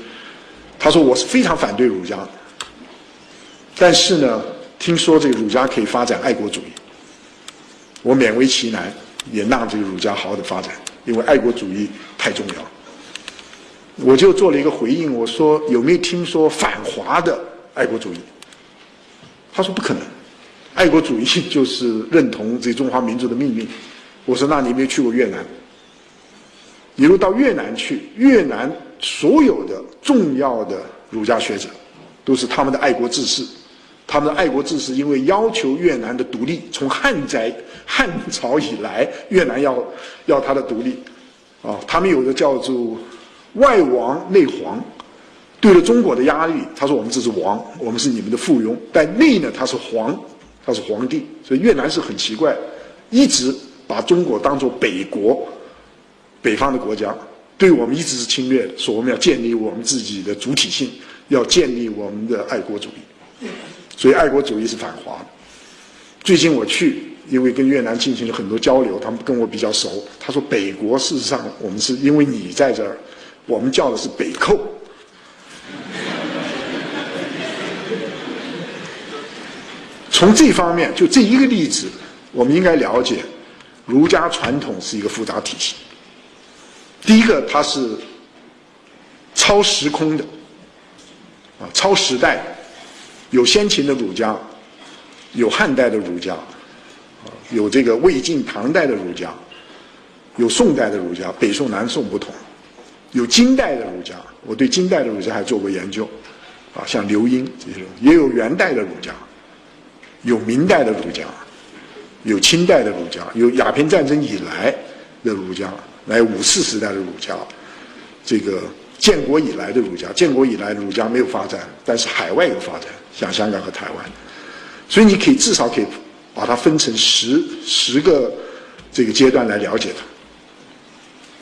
他说我是非常反对儒家，但是呢，听说这个儒家可以发展爱国主义，我勉为其难也让这个儒家好好的发展，因为爱国主义太重要。我就做了一个回应，我说有没有听说反华的爱国主义？他说不可能，爱国主义就是认同这中华民族的命运。我说那你没有去过越南？你如果到越南去，越南所有的重要的儒家学者，都是他们的爱国志士。他们的爱国志士因为要求越南的独立，从汉在汉朝以来，越南要要他的独立，啊，他们有的叫做。外王内皇，对了中国的压力，他说我们这是王，我们是你们的附庸；但内呢，他是皇，他是皇帝。所以越南是很奇怪，一直把中国当做北国，北方的国家，对我们一直是侵略。说我们要建立我们自己的主体性，要建立我们的爱国主义。所以爱国主义是反华的。最近我去，因为跟越南进行了很多交流，他们跟我比较熟。他说北国事实上我们是因为你在这儿。我们叫的是北寇。从这方面，就这一个例子，我们应该了解，儒家传统是一个复杂体系。第一个，它是超时空的，啊，超时代，有先秦的儒家，有汉代的儒家，有这个魏晋唐代的儒家，有宋代的儒家，北宋南宋不同。有金代的儒家，我对金代的儒家还做过研究，啊，像刘英这种；也有元代的儒家，有明代的儒家，有清代的儒家，有鸦片战争以来的儒家，来五四时代的儒家，这个建国以来的儒家，建国以来的儒家没有发展，但是海外有发展，像香港和台湾，所以你可以至少可以把它分成十十个这个阶段来了解它。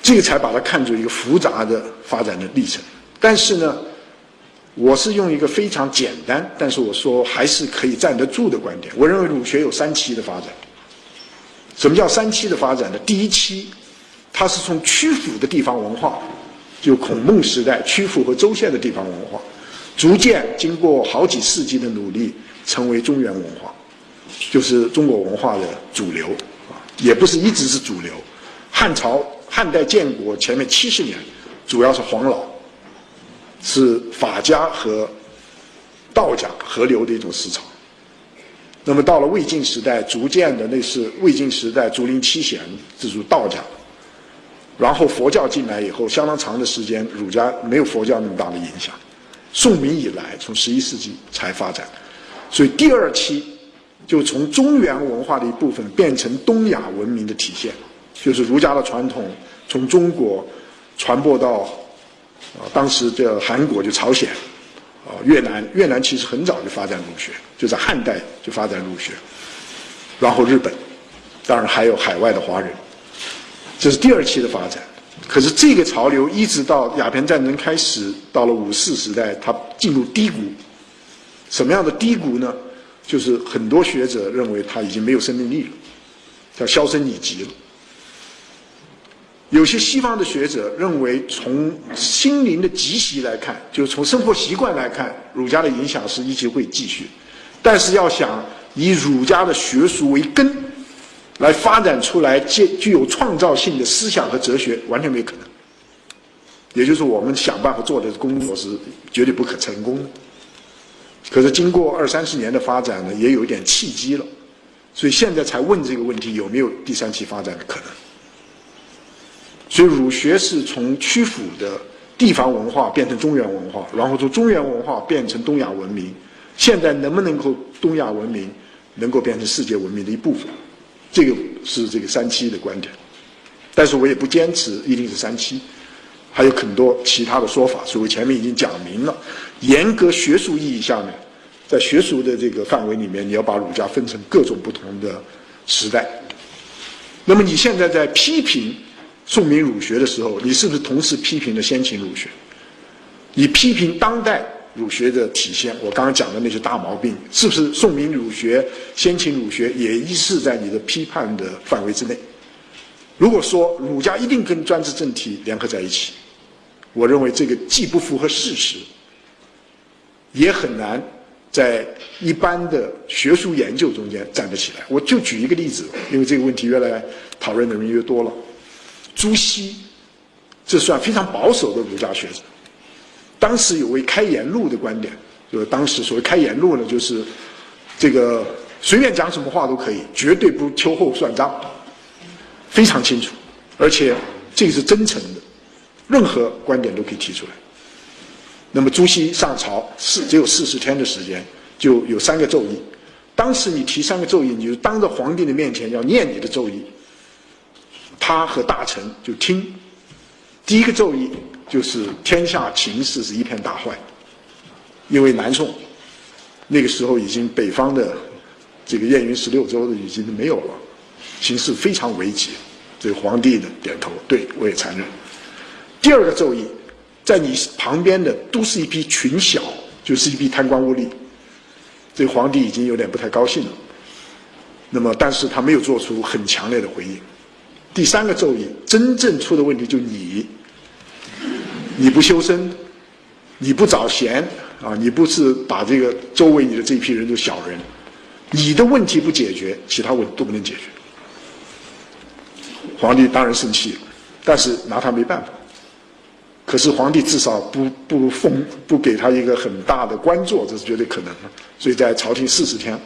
这个才把它看作一个复杂的发展的历程。但是呢，我是用一个非常简单，但是我说还是可以站得住的观点。我认为儒学有三期的发展。什么叫三期的发展呢？第一期，它是从曲阜的地方文化，就孔孟时代曲阜和周县的地方文化，逐渐经过好几世纪的努力，成为中原文化，就是中国文化的主流啊，也不是一直是主流。汉朝汉代建国前面七十年，主要是黄老，是法家和道家合流的一种思潮。那么到了魏晋时代，逐渐的那是魏晋时代竹林七贤，这属道家。然后佛教进来以后，相当长的时间，儒家没有佛教那么大的影响。宋明以来，从十一世纪才发展，所以第二期就从中原文化的一部分变成东亚文明的体现，就是儒家的传统从中国传播到啊当时的韩国就朝鲜。啊，越南越南其实很早就发展儒学，就在汉代就发展儒学，然后日本，当然还有海外的华人，这是第二期的发展。可是这个潮流一直到鸦片战争开始，到了五四时代，它进入低谷。什么样的低谷呢？就是很多学者认为它已经没有生命力了，叫销声匿迹了。有些西方的学者认为，从心灵的积习来看，就是从生活习惯来看，儒家的影响是一直会继续。但是要想以儒家的学术为根，来发展出来具具有创造性的思想和哲学，完全没可能。也就是我们想办法做的工作是绝对不可成功的。可是经过二三十年的发展呢，也有一点契机了，所以现在才问这个问题有没有第三期发展的可能。所以儒学是从曲阜的地方文化变成中原文化，然后从中原文化变成东亚文明。现在能不能够东亚文明能够变成世界文明的一部分？这个是这个三期的观点。但是我也不坚持一定是三期，还有很多其他的说法。所以我前面已经讲明了，严格学术意义下面，在学术的这个范围里面，你要把儒家分成各种不同的时代。那么你现在在批评？宋明儒学的时候，你是不是同时批评了先秦儒学？你批评当代儒学的体现，我刚刚讲的那些大毛病，是不是宋明儒学、先秦儒学也依是在你的批判的范围之内？如果说儒家一定跟专制政体联合在一起，我认为这个既不符合事实，也很难在一般的学术研究中间站得起来。我就举一个例子，因为这个问题越来讨论的人越多了。朱熹，这算非常保守的儒家学者。当时有位开言录的观点，就是当时所谓开言录呢，就是这个随便讲什么话都可以，绝对不秋后算账，非常清楚，而且这个是真诚的，任何观点都可以提出来。那么朱熹上朝四只有四十天的时间，就有三个奏议。当时你提三个奏议，你就当着皇帝的面前要念你的奏议。他和大臣就听，第一个奏议就是天下情势是一片大坏，因为南宋那个时候已经北方的这个燕云十六州的已经没有了，形势非常危急。这皇帝的点头，对我也承认。第二个奏议，在你旁边的都是一批群小，就是一批贪官污吏，这皇帝已经有点不太高兴了。那么，但是他没有做出很强烈的回应。第三个咒语，真正出的问题就你，你不修身，你不找贤啊，你不是把这个周围你的这批人都小人，你的问题不解决，其他问题都不能解决。皇帝当然生气，但是拿他没办法。可是皇帝至少不不封不给他一个很大的官做，这是绝对可能的。所以在朝廷四十天，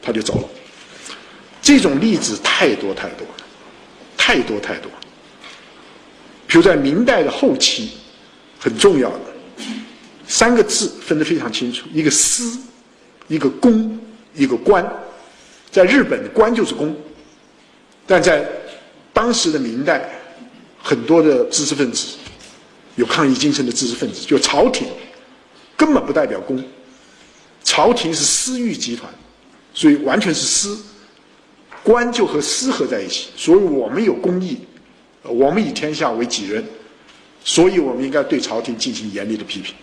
他就走了。这种例子太多太多。太多太多，比如在明代的后期，很重要的三个字分得非常清楚：一个私，一个公，一个官。在日本，官就是公；但在当时的明代，很多的知识分子，有抗议精神的知识分子，就朝廷根本不代表公，朝廷是私欲集团，所以完全是私。官就和私合在一起，所以我们有公义，我们以天下为己任，所以我们应该对朝廷进行严厉的批评。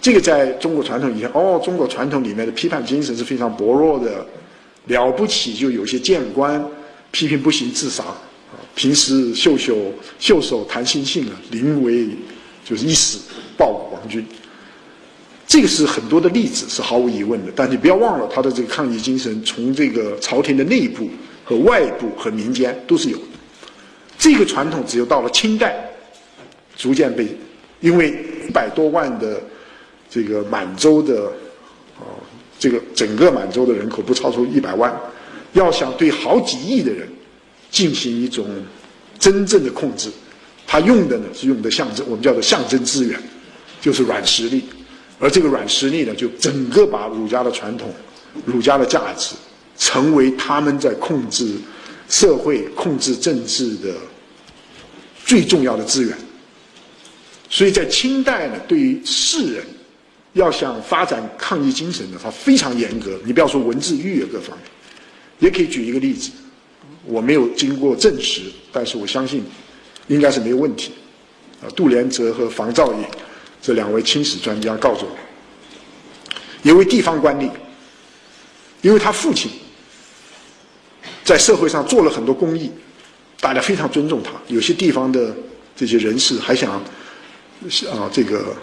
这个在中国传统以前，哦，中国传统里面的批判精神是非常薄弱的，了不起就有些谏官批评不行自杀，平时袖袖袖手谈心性啊，临危就是一死报王君。这个是很多的例子是毫无疑问的，但你不要忘了他的这个抗疫精神，从这个朝廷的内部和外部和民间都是有的。这个传统只有到了清代，逐渐被，因为一百多万的这个满洲的，啊，这个整个满洲的人口不超出一百万，要想对好几亿的人进行一种真正的控制，他用的呢是用的象征，我们叫做象征资源，就是软实力。而这个软实力呢，就整个把儒家的传统、儒家的价值，成为他们在控制社会、控制政治的最重要的资源。所以在清代呢，对于士人要想发展抗议精神呢，他非常严格。你不要说文字狱啊各方面，也可以举一个例子，我没有经过证实，但是我相信应该是没有问题。啊，杜连泽和房兆义。这两位清史专家告诉我，一位地方官吏，因为他父亲在社会上做了很多公益，大家非常尊重他。有些地方的这些人士还想啊，这个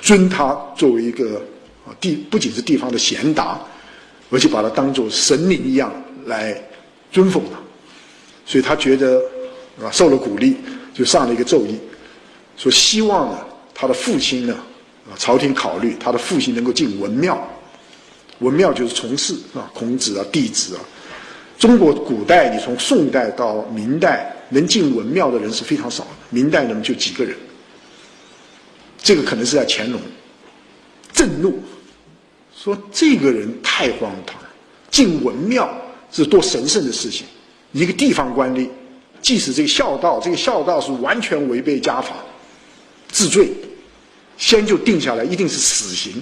尊他作为一个啊地，不仅是地方的贤达，而且把他当做神灵一样来尊奉他。所以他觉得啊，受了鼓励，就上了一个奏议，说希望呢。他的父亲呢？啊，朝廷考虑他的父亲能够进文庙，文庙就是从事啊，孔子啊，弟子啊。中国古代，你从宋代到明代，能进文庙的人是非常少的。明代人，就几个人。这个可能是在乾隆，震怒，说这个人太荒唐，进文庙是多神圣的事情。一个地方官吏，即使这个孝道，这个孝道是完全违背家法，治罪。先就定下来，一定是死刑，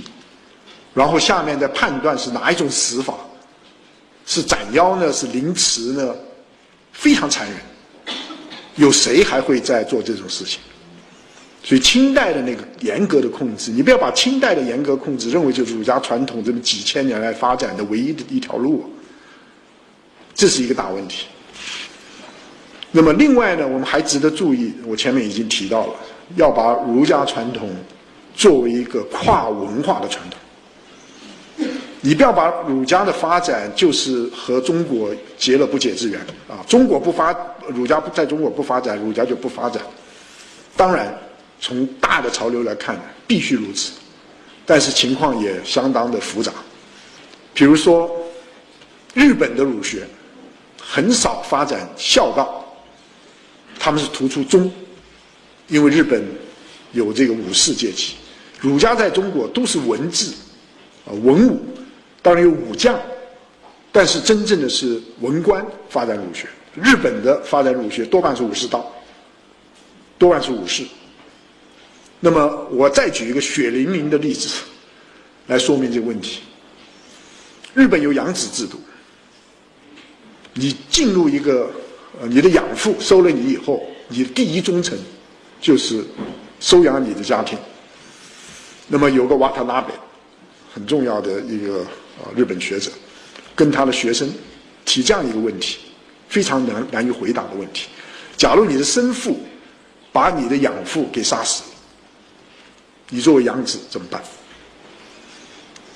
然后下面再判断是哪一种死法，是斩妖呢，是凌迟呢，非常残忍。有谁还会再做这种事情？所以清代的那个严格的控制，你不要把清代的严格控制认为就是儒家传统这么几千年来发展的唯一的一条路，这是一个大问题。那么另外呢，我们还值得注意，我前面已经提到了，要把儒家传统。作为一个跨文化的传统，你不要把儒家的发展就是和中国结了不解之缘啊！中国不发，儒家在中国不发展，儒家就不发展。当然，从大的潮流来看，必须如此，但是情况也相当的复杂。比如说，日本的儒学很少发展孝道，他们是突出忠，因为日本有这个武士阶级。儒家在中国都是文治，啊文武，当然有武将，但是真正的是文官发展儒学。日本的发展儒学多半是武士道，多半是武士。那么我再举一个血淋淋的例子来说明这个问题。日本有养子制度，你进入一个呃你的养父收了你以后，你第一忠诚就是收养你的家庭。那么有个瓦塔拉贝，很重要的一个啊日本学者，跟他的学生提这样一个问题，非常难难以回答的问题：假如你的生父把你的养父给杀死，你作为养子怎么办？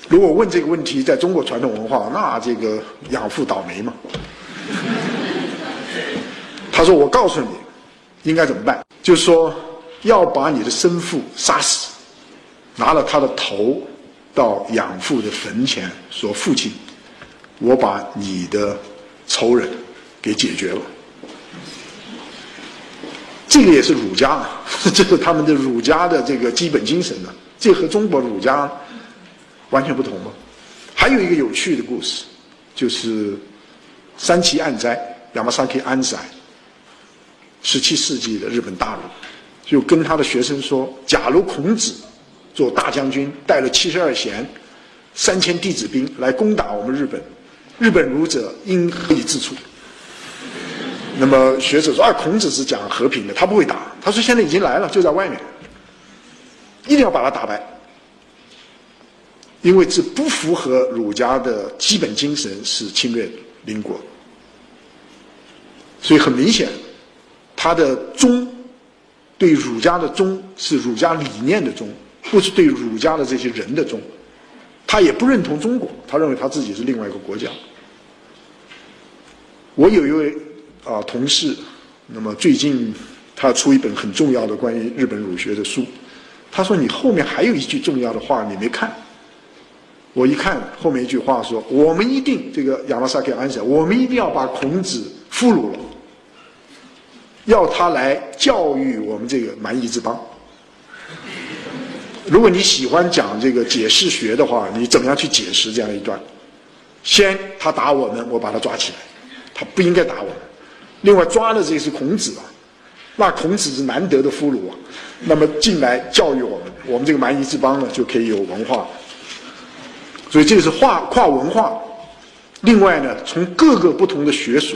如果问这个问题，在中国传统文化，那这个养父倒霉嘛？他说：“我告诉你，应该怎么办？就是说要把你的生父杀死。”拿了他的头到养父的坟前，说：“父亲，我把你的仇人给解决了。”这个也是儒家，这是他们的儒家的这个基本精神呢。这和中国儒家完全不同吗？还有一个有趣的故事，就是三崎安斋 （Yamasaki a n z 十七世纪的日本大儒，就跟他的学生说：“假如孔子。”做大将军，带了七十二贤、三千弟子兵来攻打我们日本，日本儒者应何以自处？那么学者说啊，孔子是讲和平的，他不会打。他说现在已经来了，就在外面，一定要把他打败，因为这不符合儒家的基本精神，是侵略邻国。所以很明显，他的忠对儒家的忠是儒家理念的忠，不是对儒家的这些人的忠。他也不认同中国，他认为他自己是另外一个国家。我有一位啊同事，那么最近他出一本很重要的关于日本儒学的书，他说你后面还有一句重要的话你没看。我一看后面一句话说，我们一定这个亚拉萨克安想，我们一定要把孔子俘虏了，要他来教育我们这个蛮夷之邦。如果你喜欢讲这个解释学的话，你怎么样去解释这样一段？先他打我们，我把他抓起来。他不应该打我们。另外抓的这是孔子啊，那孔子是难得的俘虏啊，那么进来教育我们，我们这个蛮夷之邦呢就可以有文化。所以这是跨跨文化。另外呢，从各个不同的学术，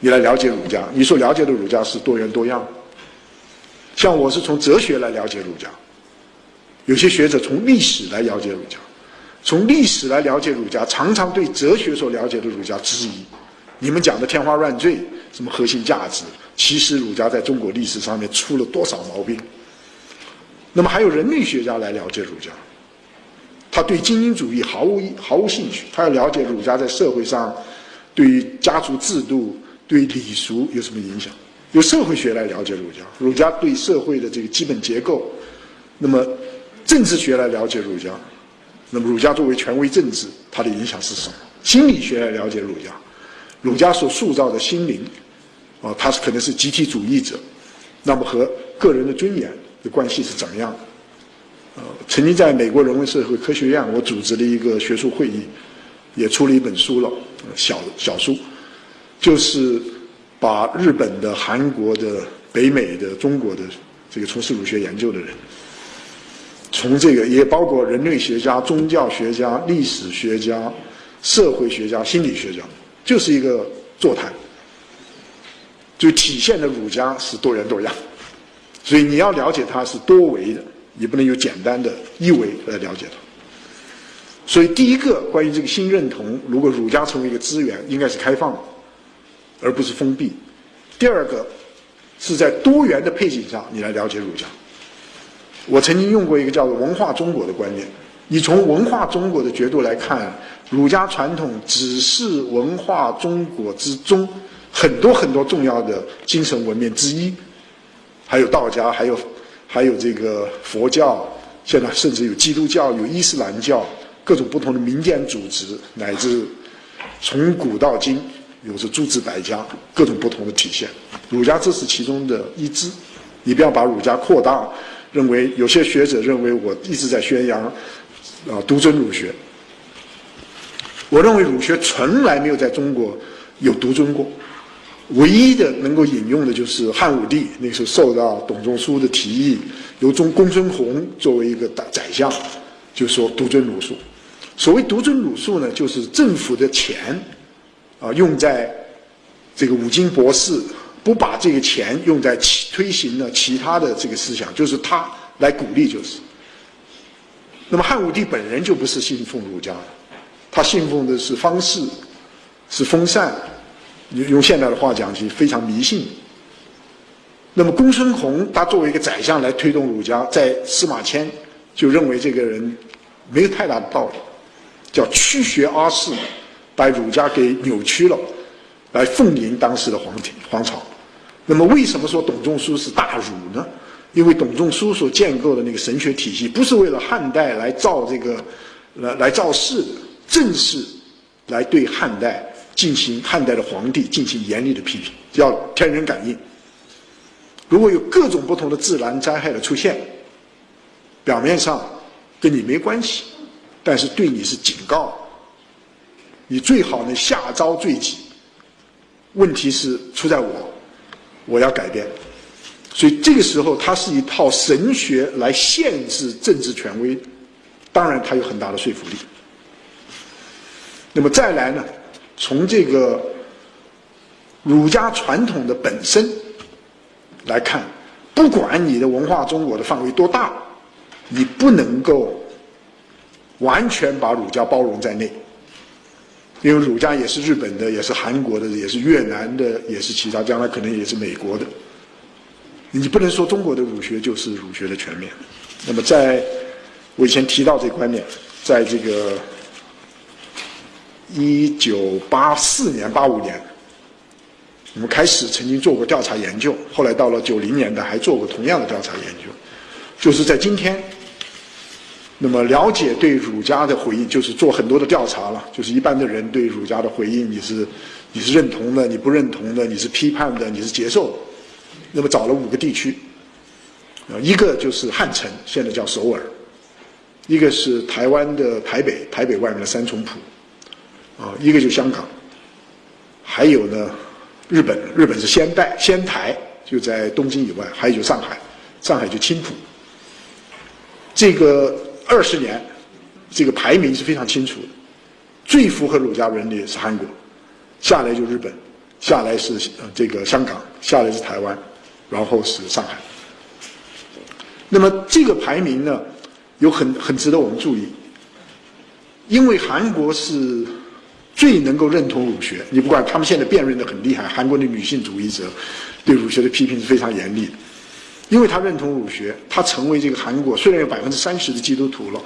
你来了解儒家，你所了解的儒家是多元多样。像我是从哲学来了解儒家，有些学者从历史来了解儒家，从历史来了解儒家，常常对哲学所了解的儒家质疑。你们讲的天花乱坠，什么核心价值？其实儒家在中国历史上面出了多少毛病？那么还有人类学家来了解儒家，他对精英主义毫无毫无兴趣，他要了解儒家在社会上对于家族制度、对礼俗有什么影响？由社会学来了解儒家，儒家对社会的这个基本结构，那么政治学来了解儒家，那么儒家作为权威政治，它的影响是什么？心理学来了解儒家。儒家所塑造的心灵，啊，他是可能是集体主义者，那么和个人的尊严的关系是怎么样的？呃，曾经在美国人文社会科学院，我组织了一个学术会议，也出了一本书了，小小书，就是把日本的、韩国的、北美的、中国的这个从事儒学研究的人，从这个也包括人类学家、宗教学家、历史学家、社会学家、心理学家。就是一个座谈，就体现了儒家是多元多样，所以你要了解它是多维的，你不能有简单的一维来了解它。所以第一个关于这个新认同，如果儒家成为一个资源，应该是开放的，而不是封闭。第二个是在多元的背景下，你来了解儒家。我曾经用过一个叫做“文化中国”的观念，你从文化中国的角度来看。儒家传统只是文化中国之中很多很多重要的精神文明之一，还有道家，还有还有这个佛教，现在甚至有基督教、有伊斯兰教，各种不同的民间组织，乃至从古到今有着诸子百家，各种不同的体现。儒家这是其中的一支，你不要把儒家扩大，认为有些学者认为我一直在宣扬啊独尊儒学。我认为儒学从来没有在中国有独尊过，唯一的能够引用的就是汉武帝那时候受到董仲舒的提议，由中公孙弘作为一个大宰相，就说独尊儒术。所谓独尊儒术呢，就是政府的钱啊用在这个五经博士，不把这个钱用在推行了其他的这个思想，就是他来鼓励就是。那么汉武帝本人就不是信奉儒家的。他信奉的是方式，是风扇，用现代的话讲，是非常迷信。那么公孙弘他作为一个宰相来推动儒家，在司马迁就认为这个人没有太大的道理，叫曲学阿世，把儒家给扭曲了，来奉迎当时的皇帝皇朝。那么为什么说董仲舒是大儒呢？因为董仲舒所建构的那个神学体系，不是为了汉代来造这个，来来造势的。正是来对汉代进行汉代的皇帝进行严厉的批评，叫天人感应。如果有各种不同的自然灾害的出现，表面上跟你没关系，但是对你是警告，你最好呢下招罪己。问题是出在我，我要改变。所以这个时候，它是一套神学来限制政治权威，当然它有很大的说服力。那么再来呢？从这个儒家传统的本身来看，不管你的文化中国的范围多大，你不能够完全把儒家包容在内，因为儒家也是日本的，也是韩国的，也是越南的，也是其他，将来可能也是美国的。你不能说中国的儒学就是儒学的全面。那么，在我以前提到这观念，在这个一九八四年、八五年，我们开始曾经做过调查研究，后来到了九零年代还做过同样的调查研究，就是在今天，那么了解对儒家的回应，就是做很多的调查了，就是一般的人对儒家的回应，你是你是认同的，你不认同的，你是批判的，你是接受的。那么找了五个地区，啊，一个就是汉城，现在叫首尔；一个是台湾的台北，台北外面的三重埔，啊，一个就香港；还有呢，日本，日本是仙代，仙台就在东京以外；还有就上海，上海就青浦。这个二十年，这个排名是非常清楚的，最符合儒家伦理是韩国，下来就日本，下来是呃这个香港，下来是台湾。然后是上海。那么这个排名呢，有很很值得我们注意，因为韩国是最能够认同儒学。你不管他们现在辩论的很厉害，韩国的女性主义者对儒学的批评是非常严厉的，因为他认同儒学，他成为这个韩国虽然有百分之三十的基督徒了。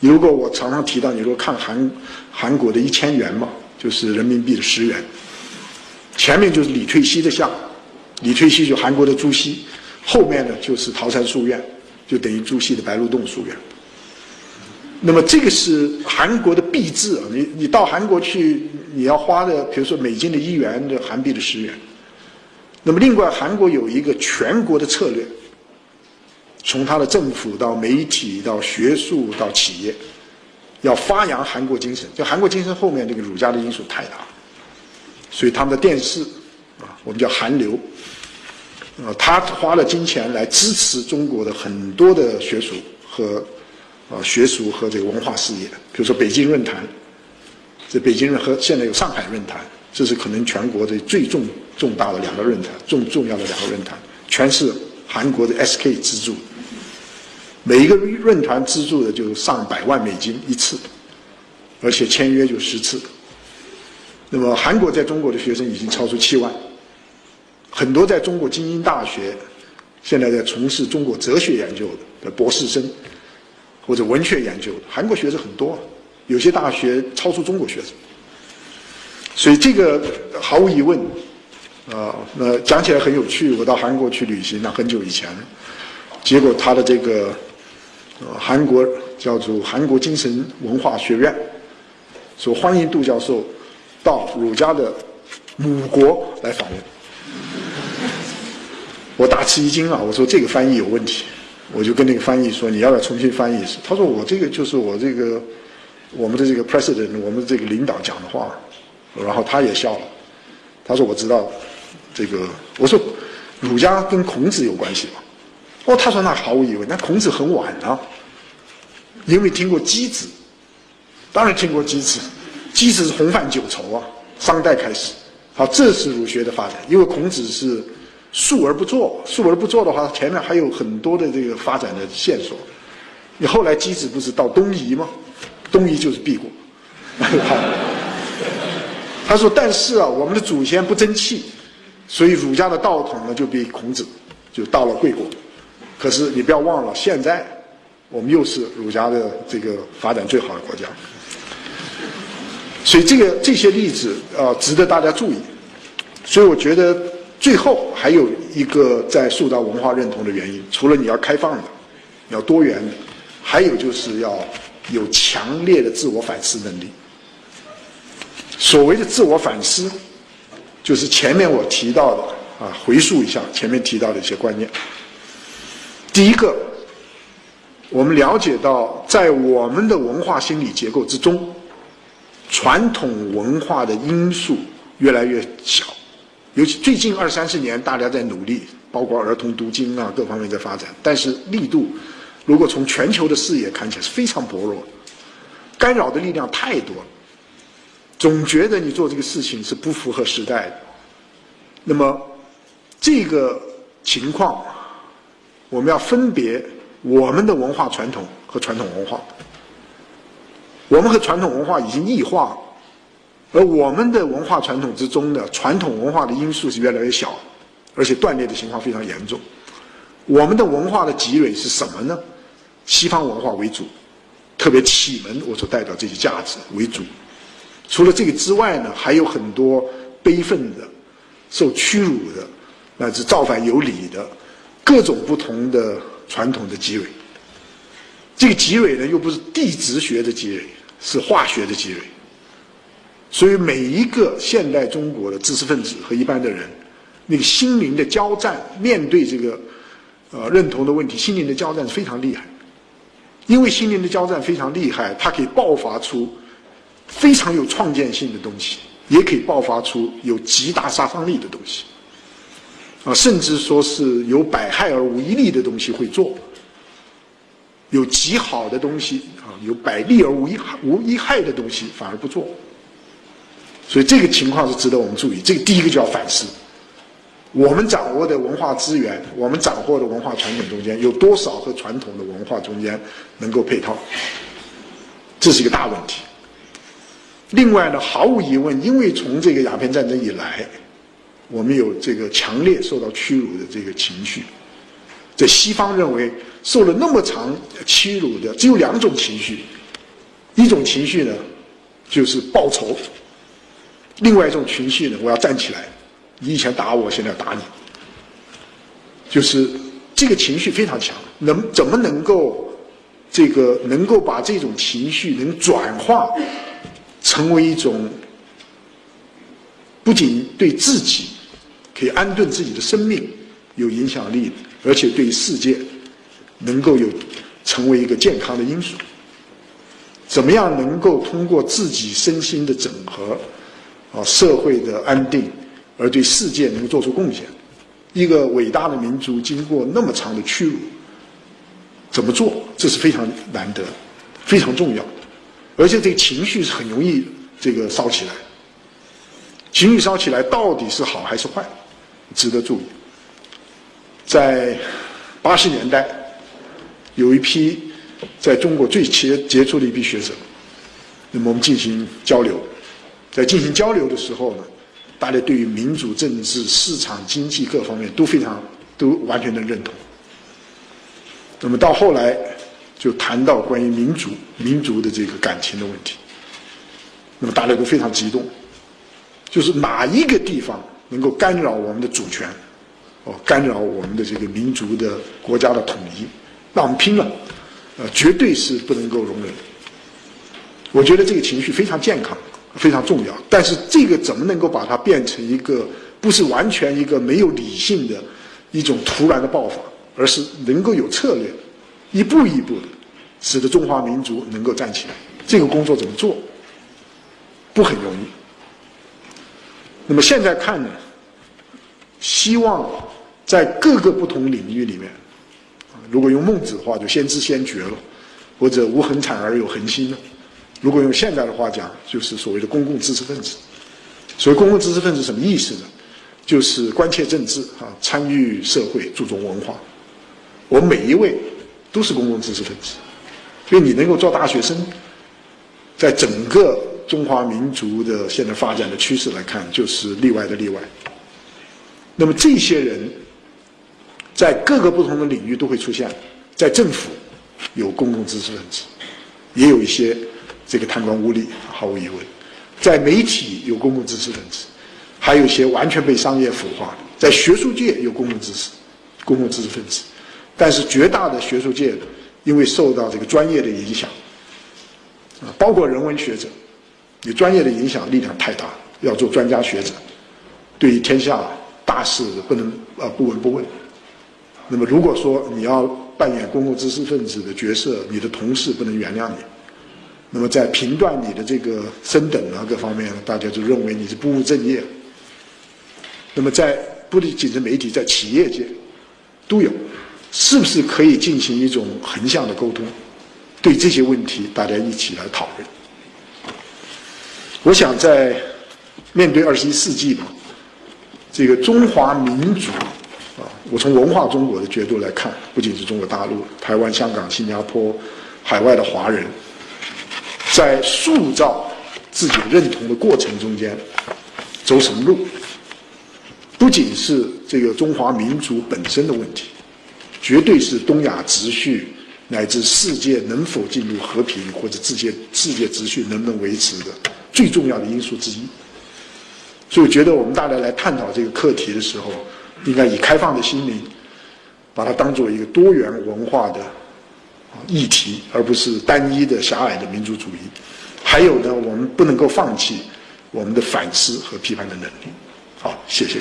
如果我常常提到，你如果看韩韩国的一千元嘛，就是人民币的十元，前面就是李退熙的像。李退熙就韩国的朱熹，后面呢就是桃山书院，就等于朱熹的白鹿洞书院。那么这个是韩国的币制啊，你你到韩国去，你要花的，比如说美金的一元的韩币的十元。那么另外，韩国有一个全国的策略，从他的政府到媒体到学术到企业，要发扬韩国精神。就韩国精神后面这个儒家的因素太大，所以他们的电视啊，我们叫韩流。呃，他花了金钱来支持中国的很多的学术和呃学术和这个文化事业，比如说北京论坛，这北京和现在有上海论坛，这是可能全国的最重重大的两个论坛，重重要的两个论坛，全是韩国的 SK 资助，每一个论坛资助的就上百万美金一次，而且签约就十次，那么韩国在中国的学生已经超出七万。很多在中国精英大学，现在在从事中国哲学研究的博士生，或者文学研究韩国学生很多，有些大学超出中国学生，所以这个毫无疑问，啊，那讲起来很有趣。我到韩国去旅行，那很久以前，结果他的这个，韩国叫做韩国精神文化学院，说欢迎杜教授到儒家的母国来访问。我大吃一惊啊！我说这个翻译有问题，我就跟那个翻译说：“你要不要重新翻译一次？”他说：“我这个就是我这个我们的这个 president，我们这个领导讲的话。”然后他也笑了，他说：“我知道这个。”我说：“儒家跟孔子有关系吗？”哦，他说：“那毫无疑问，那孔子很晚啊，因为听过箕子，当然听过箕子，箕子是红范九畴啊，商代开始。好，这是儒学的发展，因为孔子是。述而不作，述而不作的话，前面还有很多的这个发展的线索。你后来箕子不是到东夷吗？东夷就是毕国。他说：“但是啊，我们的祖先不争气，所以儒家的道统呢就比孔子就到了贵国。可是你不要忘了，现在我们又是儒家的这个发展最好的国家。所以这个这些例子啊，值得大家注意。所以我觉得。”最后还有一个在塑造文化认同的原因，除了你要开放的，要多元的，还有就是要有强烈的自我反思能力。所谓的自我反思，就是前面我提到的啊，回溯一下前面提到的一些观念。第一个，我们了解到，在我们的文化心理结构之中，传统文化的因素越来越小。尤其最近二三十年，大家在努力，包括儿童读经啊，各方面在发展。但是力度，如果从全球的视野看起来是非常薄弱，干扰的力量太多了。总觉得你做这个事情是不符合时代的，那么这个情况，我们要分别我们的文化传统和传统文化。我们和传统文化已经异化了，而我们的文化传统之中的传统文化的因素是越来越小，而且断裂的情况非常严重。我们的文化的积累是什么呢？西方文化为主，特别启蒙我所代表这些价值为主。除了这个之外呢，还有很多悲愤的、受屈辱的，乃至造反有理的各种不同的传统的积累。这个积累呢，又不是地质学的积累。是化学的积累，所以每一个现代中国的知识分子和一般的人，那个心灵的交战，面对这个呃认同的问题，心灵的交战是非常厉害。因为心灵的交战非常厉害，它可以爆发出非常有创建性的东西，也可以爆发出有极大杀伤力的东西，啊，甚至说是有百害而无一利的东西会做。有极好的东西啊，有百利而无一无一害的东西反而不做，所以这个情况是值得我们注意。这个第一个就要反思，我们掌握的文化资源，我们掌握的文化传统中间有多少和传统的文化中间能够配套，这是一个大问题。另外呢，毫无疑问，因为从这个鸦片战争以来，我们有这个强烈受到屈辱的这个情绪。在西方认为，受了那么长屈辱的只有两种情绪，一种情绪呢，就是报仇；另外一种情绪呢，我要站起来，你以前打我，现在要打你。就是这个情绪非常强，能怎么能够这个能够把这种情绪能转化成为一种不仅对自己可以安顿自己的生命有影响力。而且对世界能够有成为一个健康的因素，怎么样能够通过自己身心的整合，啊，社会的安定，而对世界能够做出贡献？一个伟大的民族经过那么长的屈辱，怎么做？这是非常难得、非常重要。而且这个情绪是很容易这个烧起来，情绪烧起来到底是好还是坏？值得注意。在八十年代，有一批在中国最杰杰出的一批学者，那么我们进行交流，在进行交流的时候呢，大家对于民主政治、市场经济各方面都非常都完全的认同。那么到后来就谈到关于民主、民族的这个感情的问题，那么大家都非常激动，就是哪一个地方能够干扰我们的主权？哦，干扰我们的这个民族的国家的统一，那我们拼了，呃，绝对是不能够容忍。我觉得这个情绪非常健康，非常重要。但是这个怎么能够把它变成一个不是完全一个没有理性的一种突然的爆发，而是能够有策略，一步一步的使得中华民族能够站起来？这个工作怎么做？不很容易。那么现在看呢？希望在各个不同领域里面，如果用孟子的话，就先知先觉了，或者无恒产而有恒心了。如果用现在的话讲，就是所谓的公共知识分子。所谓公共知识分子什么意思呢？就是关切政治啊，参与社会，注重文化。我们每一位都是公共知识分子，所以你能够做大学生，在整个中华民族的现在发展的趋势来看，就是例外的例外。那么这些人，在各个不同的领域都会出现，在政府有公共知识分子，也有一些这个贪官污吏，毫无疑问，在媒体有公共知识分子，还有一些完全被商业腐化的，在学术界有公共知识、公共知识分子，但是绝大的学术界因为受到这个专业的影响，啊，包括人文学者，你专业的影响力量太大，要做专家学者，对于天下。大事不能呃不闻不问。那么如果说你要扮演公共知识分子的角色，你的同事不能原谅你。那么在评断你的这个升等啊各方面，大家就认为你是不务正业。那么在不仅是媒体，在企业界都有，是不是可以进行一种横向的沟通？对这些问题，大家一起来讨论。我想在面对二十一世纪吧。这个中华民族啊，我从文化中国的角度来看，不仅是中国大陆、台湾、香港、新加坡、海外的华人，在塑造自己认同的过程中间走什么路，不仅是这个中华民族本身的问题，绝对是东亚秩序。乃至世界能否进入和平，或者世界世界秩序能不能维持的最重要的因素之一。所以，我觉得我们大家来探讨这个课题的时候，应该以开放的心灵，把它当做一个多元文化的议题，而不是单一的狭隘的民族主义。还有呢，我们不能够放弃我们的反思和批判的能力。好，谢谢。